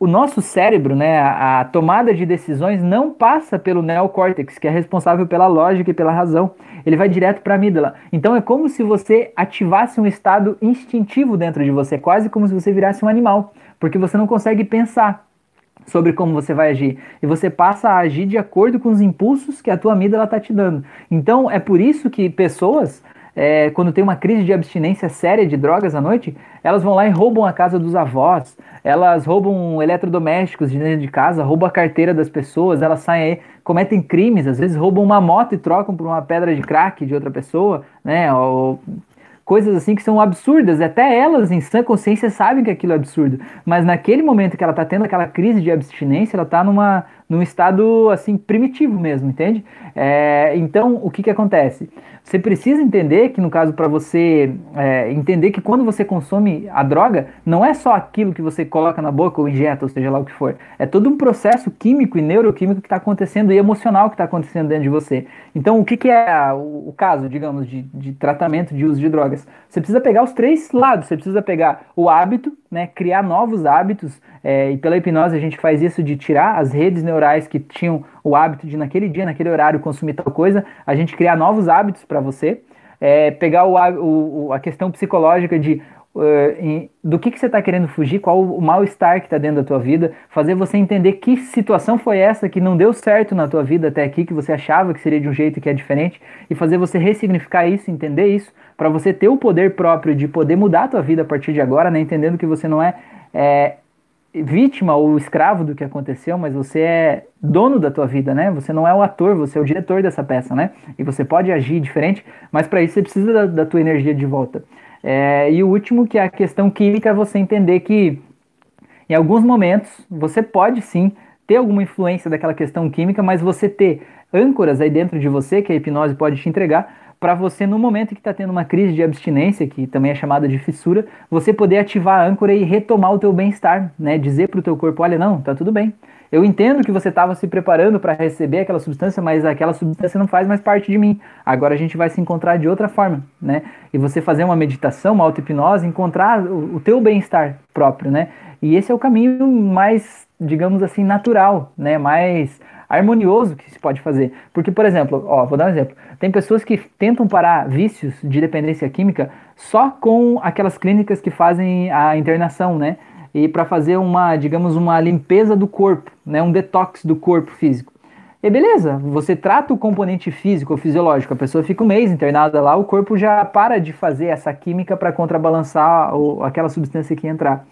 o nosso cérebro, né, a, tomada de decisões não passa pelo neocórtex, que é responsável pela lógica e pela razão. Ele vai direto para a amígdala. Então é como se você ativasse um estado instintivo dentro de você, quase como se você virasse um animal, porque você não consegue pensar sobre como você vai agir. E você passa a agir de acordo com os impulsos que a tua amígdala está te dando. Então, é por isso que pessoas, é, quando tem uma crise de abstinência séria de drogas à noite, elas vão lá e roubam a casa dos avós, elas roubam eletrodomésticos de dentro de casa, roubam a carteira das pessoas, elas saem aí, cometem crimes, às vezes roubam uma moto e trocam por uma pedra de crack de outra pessoa, né? Ou coisas assim que são absurdas. Até elas, em sã consciência, sabem que aquilo é absurdo. Mas naquele momento que ela está tendo aquela crise de abstinência, ela está numa, num estado assim primitivo mesmo, entende? É, então, o que que acontece? Você precisa entender que, no caso, para você é, entender que quando você consome a droga, não é só aquilo que você coloca na boca ou injeta, ou seja lá o que for. É todo um processo químico e neuroquímico que está acontecendo e emocional que está acontecendo dentro de você. Então, o que, que é o, o caso, digamos, de, de tratamento de uso de drogas? Você precisa pegar os três lados. Você precisa pegar o hábito, né, criar novos hábitos, é, e pela hipnose a gente faz isso de tirar as redes neurais que tinham o hábito de naquele dia, naquele horário consumir tal coisa, a gente criar novos hábitos para você, é, pegar o, o, a questão psicológica de uh, em, do que, que você está querendo fugir, qual o mal-estar que está dentro da tua vida, fazer você entender que situação foi essa que não deu certo na tua vida até aqui, que você achava que seria de um jeito que é diferente, e fazer você ressignificar isso, entender isso, para você ter o poder próprio de poder mudar a tua vida a partir de agora, né, entendendo que você não é, é vítima ou escravo do que aconteceu, mas você é dono da tua vida, né? Você não é o ator, você é o diretor dessa peça, né? E você pode agir diferente, mas para isso você precisa da, da, tua energia de volta. É, e o último, que é a questão química, é você entender que em alguns momentos você pode sim ter alguma influência daquela questão química, mas você ter âncoras aí dentro de você, que a hipnose pode te entregar, para você, no momento que está tendo uma crise de abstinência, que também é chamada de fissura, você poder ativar a âncora e retomar o teu bem-estar, né? Dizer para o teu corpo, olha, não, tá tudo bem. Eu entendo que você estava se preparando para receber aquela substância, mas aquela substância não faz mais parte de mim. Agora a gente vai se encontrar de outra forma, né? E você fazer uma meditação, uma auto-hipnose, encontrar o, o teu bem-estar próprio, né? E esse é o caminho mais, digamos assim, natural, né? Mais harmonioso que se pode fazer. Porque, por exemplo, ó, vou dar um exemplo. Tem pessoas que tentam parar vícios de dependência química só com aquelas clínicas que fazem a internação, né? E para fazer uma, digamos, uma limpeza do corpo, né? Um detox do corpo físico. E beleza, você trata o componente físico ou fisiológico, a pessoa fica um mês internada lá, o corpo já para de fazer essa química para contrabalançar aquela substância que entrar.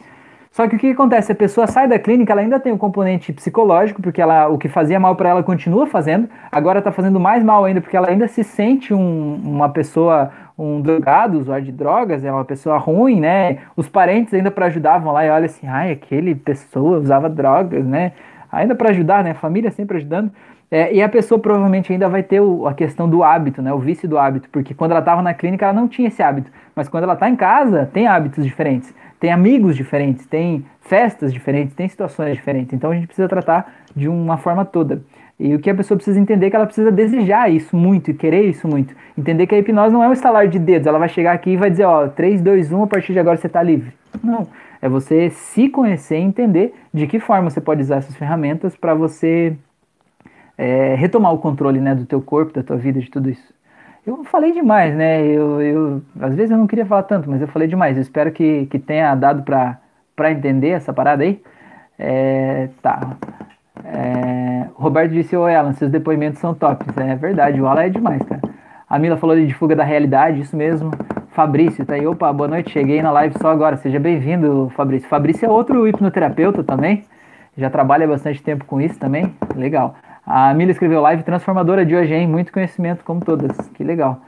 Só que o que acontece? A pessoa sai da clínica, ela ainda tem o componente psicológico, porque ela, o que fazia mal para ela continua fazendo, agora está fazendo mais mal ainda, porque ela ainda se sente um, uma pessoa, um drogado, usuário de drogas, é uma pessoa ruim, né? Os parentes ainda para ajudar vão lá e olham assim, ai, aquele pessoa usava drogas, né? Ainda para ajudar, né? A família sempre ajudando. É, e a pessoa provavelmente ainda vai ter o, a questão do hábito, né? O vício do hábito, porque quando ela estava na clínica ela não tinha esse hábito, mas quando ela está em casa tem hábitos diferentes tem amigos diferentes, tem festas diferentes, tem situações diferentes. Então a gente precisa tratar de uma forma toda. E o que a pessoa precisa entender é que ela precisa desejar isso muito e querer isso muito. Entender que a hipnose não é um estalar de dedos, ela vai chegar aqui e vai dizer, ó, 3, 2, 1, a partir de agora você está livre. Não. É você se conhecer e entender de que forma você pode usar essas ferramentas para você é, retomar o controle né, do teu corpo, da tua vida, de tudo isso. Eu falei demais, né? Eu, eu, às vezes eu não queria falar tanto, mas eu falei demais. Eu espero que, que tenha dado para entender essa parada aí. É, tá. É, Roberto disse, oi Alan, seus depoimentos são tops. É verdade, o Alan é demais, cara. A Mila falou de fuga da realidade, isso mesmo. Fabrício, tá aí. Opa, boa noite, cheguei na live só agora. Seja bem-vindo, Fabrício. Fabrício é outro hipnoterapeuta também. Já trabalha bastante tempo com isso também. Legal. A Mila escreveu live transformadora de hoje, hein? Muito conhecimento, como todas. Que legal.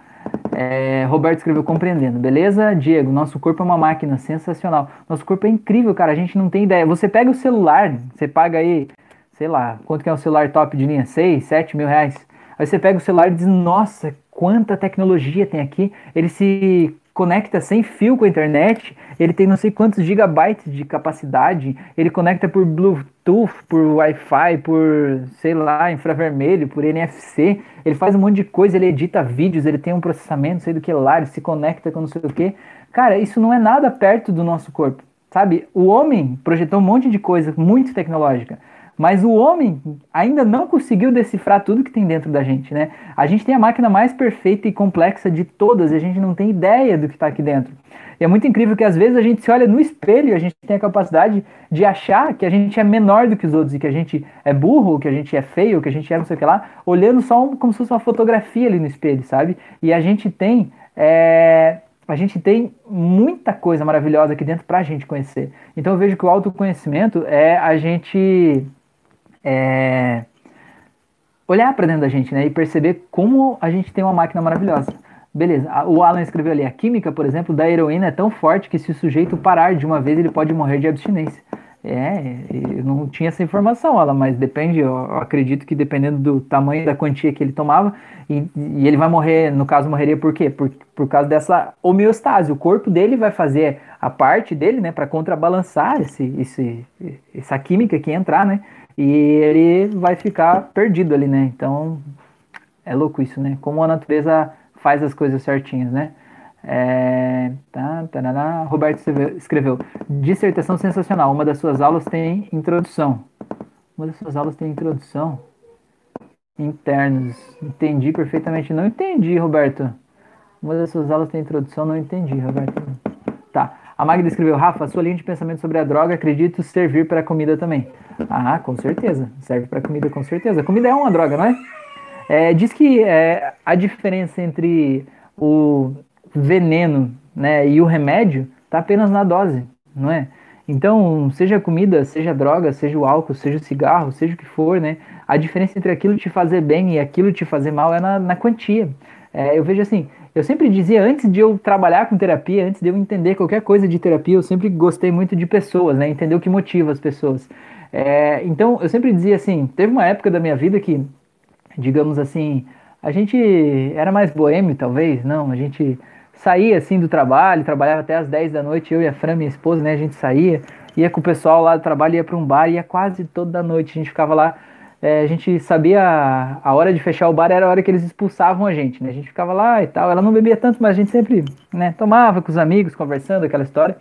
É, Roberto escreveu compreendendo, beleza? Diego, nosso corpo é uma máquina sensacional. Nosso corpo é incrível, cara. A gente não tem ideia. Você pega o celular, você paga aí, sei lá, quanto que é um celular top de linha? 6, 7 mil reais. Aí você pega o celular e diz, nossa, quanta tecnologia tem aqui. Ele se conecta sem fio com a internet, ele tem não sei quantos gigabytes de capacidade, ele conecta por Bluetooth, por Wi-Fi, por, sei lá, infravermelho, por NFC, ele faz um monte de coisa, ele edita vídeos, ele tem um processamento, sei do que lá, ele se conecta com não sei o que. Cara, isso não é nada perto do nosso corpo, sabe? O homem projetou um monte de coisa muito tecnológica, mas o homem ainda não conseguiu decifrar tudo que tem dentro da gente, né? A gente tem a máquina mais perfeita e complexa de todas e a gente não tem ideia do que está aqui dentro. E é muito incrível que às vezes a gente se olha no espelho e a gente tem a capacidade de achar que a gente é menor do que os outros e que a gente é burro, que a gente é feio, que a gente é não sei o que lá, olhando só um, como se fosse uma fotografia ali no espelho, sabe? E a gente tem. É, a gente tem muita coisa maravilhosa aqui dentro para a gente conhecer. Então eu vejo que o autoconhecimento é a gente é, olhar para dentro da gente, né? E perceber como a gente tem uma máquina maravilhosa. Beleza, o Alan escreveu ali, a química, por exemplo, da heroína é tão forte que se o sujeito parar de uma vez, ele pode morrer de abstinência. É, eu não tinha essa informação, ela, mas depende, eu acredito que dependendo do tamanho da quantia que ele tomava, e, e ele vai morrer, no caso, morreria por quê? Por, por causa dessa homeostase. O corpo dele vai fazer a parte dele, né, para contrabalançar esse, esse, essa química que entrar, né, e ele vai ficar perdido ali, né. Então, é louco isso, né, como a natureza faz as coisas certinhas, né. É, tá, tarará. Roberto escreveu: dissertação sensacional. Uma das suas aulas tem introdução. Uma das suas aulas tem introdução. Internos. Entendi perfeitamente. Não entendi, Roberto. Uma das suas aulas tem introdução. Não entendi, Roberto. Tá. A Magda escreveu: Rafa, sua linha de pensamento sobre a droga, acredito servir para a comida também. Ah, com certeza. Serve para comida, com certeza. comida é uma droga, não é? é diz que é, a diferença entre o veneno né, e o remédio está apenas na dose, não é? Então, seja comida, seja droga, seja o álcool, seja o cigarro, seja o que for, né? A diferença entre aquilo te fazer bem e aquilo te fazer mal é na, na quantia. É, eu vejo assim, eu sempre dizia, antes de eu trabalhar com terapia, antes de eu entender qualquer coisa de terapia, eu sempre gostei muito de pessoas, né? Entender o que motiva as pessoas. É, então, eu sempre dizia assim, teve uma época da minha vida que, digamos assim, a gente era mais boêmio, talvez, não, a gente saía assim do trabalho, trabalhava até as 10 da noite, eu e a Fran, minha esposa, né, a gente saía, ia com o pessoal lá do trabalho, ia para um bar, ia quase toda noite, a gente ficava lá, é, a gente sabia a, hora de fechar o bar era a hora que eles expulsavam a gente, né, a gente ficava lá e tal, ela não bebia tanto, mas a gente sempre, né, tomava com os amigos, conversando, aquela história,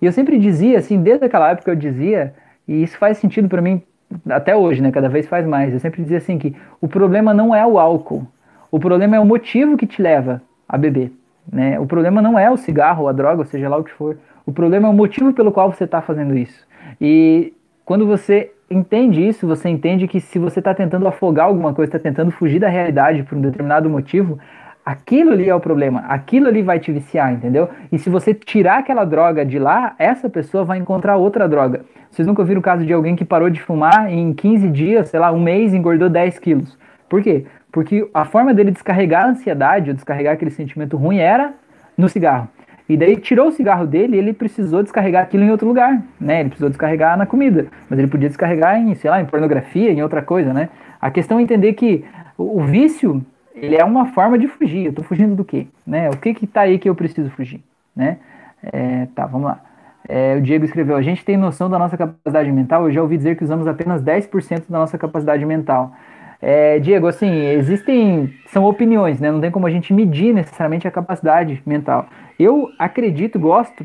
e eu sempre dizia, assim, desde aquela época eu dizia, e isso faz sentido para mim até hoje, né, cada vez faz mais, eu sempre dizia assim que o problema não é o álcool, o problema é o motivo que te leva a beber. Né? O problema não é o cigarro, a droga, ou seja lá o que for. O problema é o motivo pelo qual você está fazendo isso. E quando você entende isso, você entende que se você está tentando afogar alguma coisa, está tentando fugir da realidade por um determinado motivo, aquilo ali é o problema, aquilo ali vai te viciar, entendeu? E se você tirar aquela droga de lá, essa pessoa vai encontrar outra droga. Vocês nunca viram o caso de alguém que parou de fumar em 15 dias, sei lá, um mês, engordou 10 quilos? Por quê? Porque a forma dele descarregar a ansiedade, descarregar aquele sentimento ruim, era no cigarro. E daí tirou o cigarro dele e ele precisou descarregar aquilo em outro lugar, né? Ele precisou descarregar na comida, mas ele podia descarregar em, sei lá, em pornografia, em outra coisa, né? A questão é entender que o, vício, ele é uma forma de fugir. Eu tô fugindo do quê? Né? O que que tá aí que eu preciso fugir, né? É, tá, vamos lá. É, o Diego escreveu: A gente tem noção da nossa capacidade mental. Eu já ouvi dizer que usamos apenas 10% da nossa capacidade mental. É, Diego, assim, existem. São opiniões, né? Não tem como a gente medir necessariamente a capacidade mental. Eu acredito, gosto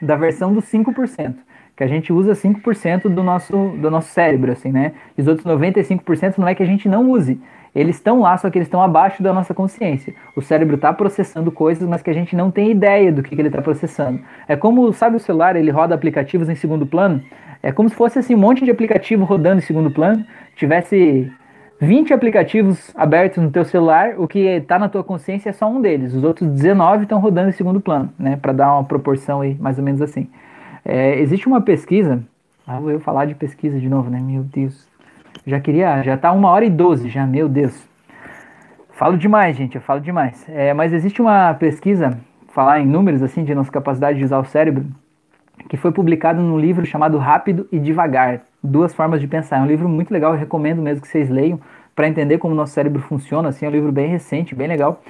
da versão dos 5%, que a gente usa 5% do nosso, do nosso cérebro, assim, né? Os outros 95% não é que a gente não use. Eles estão lá, só que eles estão abaixo da nossa consciência. O cérebro está processando coisas, mas que a gente não tem ideia do que, que ele está processando. É como, sabe o celular, ele roda aplicativos em segundo plano? É como se fosse assim, um monte de aplicativo rodando em segundo plano, tivesse 20 aplicativos abertos no teu celular, o que está na tua consciência é só um deles. Os outros 19 estão rodando em segundo plano, né? Para dar uma proporção aí, mais ou menos assim. É, existe uma pesquisa. Ah, vou eu falar de pesquisa de novo, né? Meu Deus. Já queria. Já tá uma hora e doze, já, meu Deus. Falo demais, gente, eu falo demais. É, mas existe uma pesquisa, falar em números assim, de nossa capacidade de usar o cérebro, que foi publicado num livro chamado Rápido e Devagar, Duas Formas de Pensar. É um livro muito legal, eu recomendo mesmo que vocês leiam para entender como o nosso cérebro funciona. Assim, é um livro bem recente, bem legal.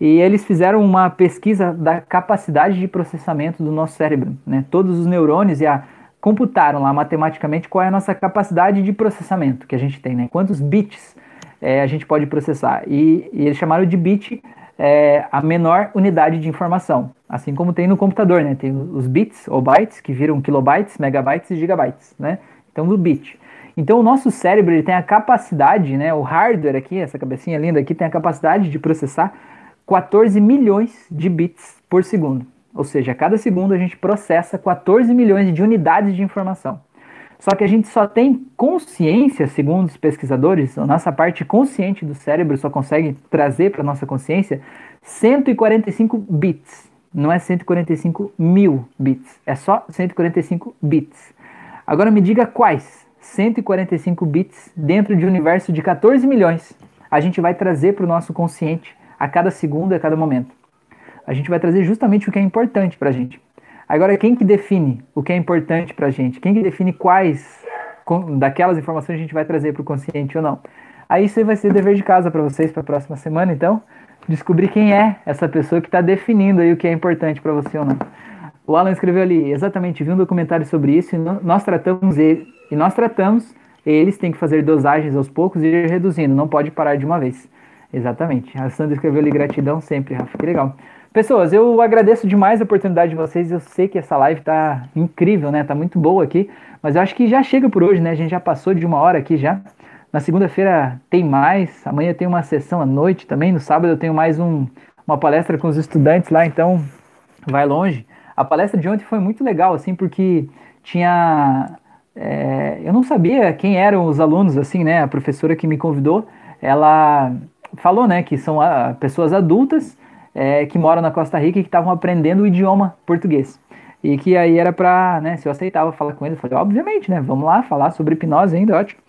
E eles fizeram uma pesquisa da capacidade de processamento do nosso cérebro, né? Todos os neurônios e a computaram lá matematicamente qual é a nossa capacidade de processamento que a gente tem, né? Quantos bits é, a gente pode processar. E, e eles chamaram de bit é, a menor unidade de informação, assim como tem no computador, né? Tem os bits ou bytes que viram kilobytes, megabytes e gigabytes, né? Então, do bit. Então, o nosso cérebro ele tem a capacidade, né? O hardware aqui, essa cabecinha linda aqui, tem a capacidade de processar 14 milhões de bits por segundo. Ou seja, a cada segundo a gente processa 14 milhões de unidades de informação. Só que a gente só tem consciência, segundo os pesquisadores, a nossa parte consciente do cérebro só consegue trazer para nossa consciência 145 bits. Não é 145 mil bits, é só 145 bits. Agora me diga quais 145 bits dentro de um universo de 14 milhões a gente vai trazer para o nosso consciente a cada segundo, a cada momento. A gente vai trazer justamente o que é importante para a gente. Agora, quem que define o que é importante para a gente? Quem que define quais daquelas informações a gente vai trazer para o consciente ou não? Aí isso vai ser dever de casa para vocês para a próxima semana, então, descobrir quem é essa pessoa que está definindo aí o que é importante para você ou não. O Alan escreveu ali, exatamente, vi um documentário sobre isso e nós tratamos ele, e nós tratamos, eles têm que fazer dosagens aos poucos e ir reduzindo, não pode parar de uma vez. Exatamente. A Sandra escreveu ali gratidão sempre, Rafa, que legal. Pessoas, eu agradeço demais a oportunidade de vocês. Eu sei que essa live tá incrível, né? Tá muito boa aqui. Mas eu acho que já chega por hoje, né? A gente já passou de uma hora aqui já. Na segunda-feira tem mais. Amanhã tem uma sessão à noite também. No sábado eu tenho mais um, uma palestra com os estudantes lá, então vai longe. A palestra de ontem foi muito legal, assim, porque tinha. É, eu não sabia quem eram os alunos, assim, né? A professora que me convidou, ela falou, né, que são a, ah, pessoas adultas é, que moram na Costa Rica e que estavam aprendendo o idioma português. E que aí era pra, né, se eu aceitava falar com eles, eu falei, obviamente, né, vamos lá falar sobre hipnose ainda, ótimo.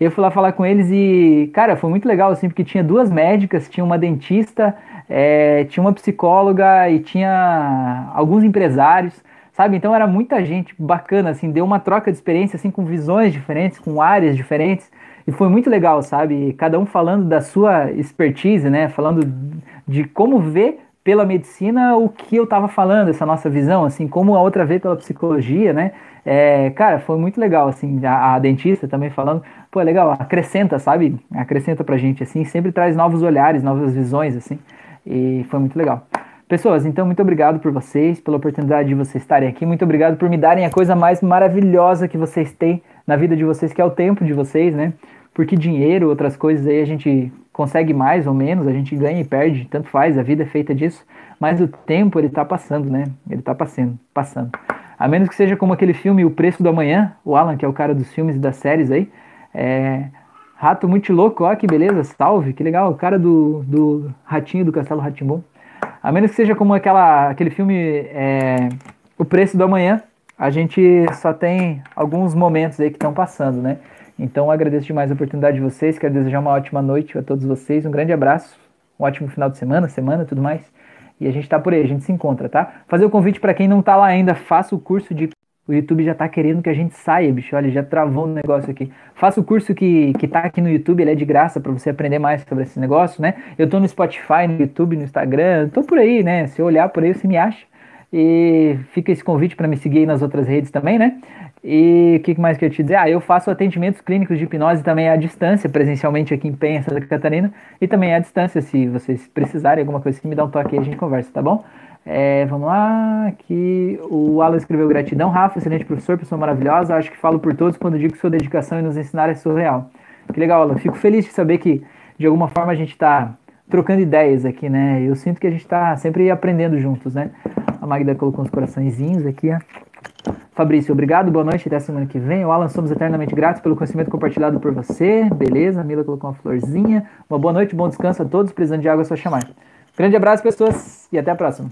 Eu fui lá falar com eles e, cara, foi muito legal, assim, porque tinha duas médicas, tinha uma dentista, é, tinha uma psicóloga e tinha alguns empresários, sabe? Então era muita gente bacana, assim, deu uma troca de experiência, assim, com visões diferentes, com áreas diferentes. E foi muito legal, sabe? Cada um falando da sua expertise, né? Falando de como ver pela medicina o que eu estava falando, essa nossa visão, assim, como a outra vez pela psicologia, né? É, cara, foi muito legal, assim, a, a, dentista também falando, pô, é legal, acrescenta, sabe? Acrescenta pra gente, assim, sempre traz novos olhares, novas visões, assim, e foi muito legal. Pessoas, então, muito obrigado por vocês, pela oportunidade de vocês estarem aqui, muito obrigado por me darem a coisa mais maravilhosa que vocês têm na vida de vocês, que é o tempo de vocês, né? Porque dinheiro, outras coisas aí a gente consegue mais ou menos, a gente ganha e perde, tanto faz, a vida é feita disso, mas o tempo ele tá passando, né? Ele tá passando, passando. A menos que seja como aquele filme O Preço do Amanhã, o Alan, que é o cara dos filmes e das séries aí, é... Rato muito louco, ó, que beleza, salve, que legal, o cara do, do ratinho do Castelo Ratimbom. A menos que seja como aquela, aquele filme é... O Preço do Amanhã, a gente só tem alguns momentos aí que estão passando, né? Então agradeço demais a oportunidade de vocês, quero desejar uma ótima noite a todos vocês, um grande abraço, um ótimo final de semana, semana tudo mais. E a gente tá por aí, a gente se encontra, tá? Fazer o convite para quem não tá lá ainda, faça o curso de. O YouTube já tá querendo que a gente saia, bicho. Olha, já travou o negócio aqui. Faça o curso que, que tá aqui no YouTube, ele é de graça para você aprender mais sobre esse negócio, né? Eu tô no Spotify, no YouTube, no Instagram, tô por aí, né? Se eu olhar por aí, você me acha. E fica esse convite para me seguir aí nas outras redes também, né? E o que mais que eu te dizer? Ah, eu faço atendimentos clínicos de hipnose também à distância, presencialmente aqui em Penha, Santa Catarina, e também à distância, se vocês precisarem, alguma coisa me dá um toque aí, a gente conversa, tá bom? É, vamos lá, aqui o Alan escreveu gratidão, Rafa, excelente professor, pessoa maravilhosa, acho que falo por todos quando digo que sua dedicação e nos ensinar é surreal. Que legal, Alan, fico feliz de saber que de alguma forma a gente está trocando ideias aqui, né? Eu sinto que a gente está sempre aprendendo juntos, né? A Magda colocou uns coraçõezinhos aqui, ó. Fabrício, obrigado, boa noite, até semana que vem. O Alan, somos eternamente gratos pelo conhecimento compartilhado por você. Beleza, a Mila colocou uma florzinha. Uma boa noite, bom descanso a todos. Precisando de água é só chamar. Grande abraço, pessoas, e até a próxima.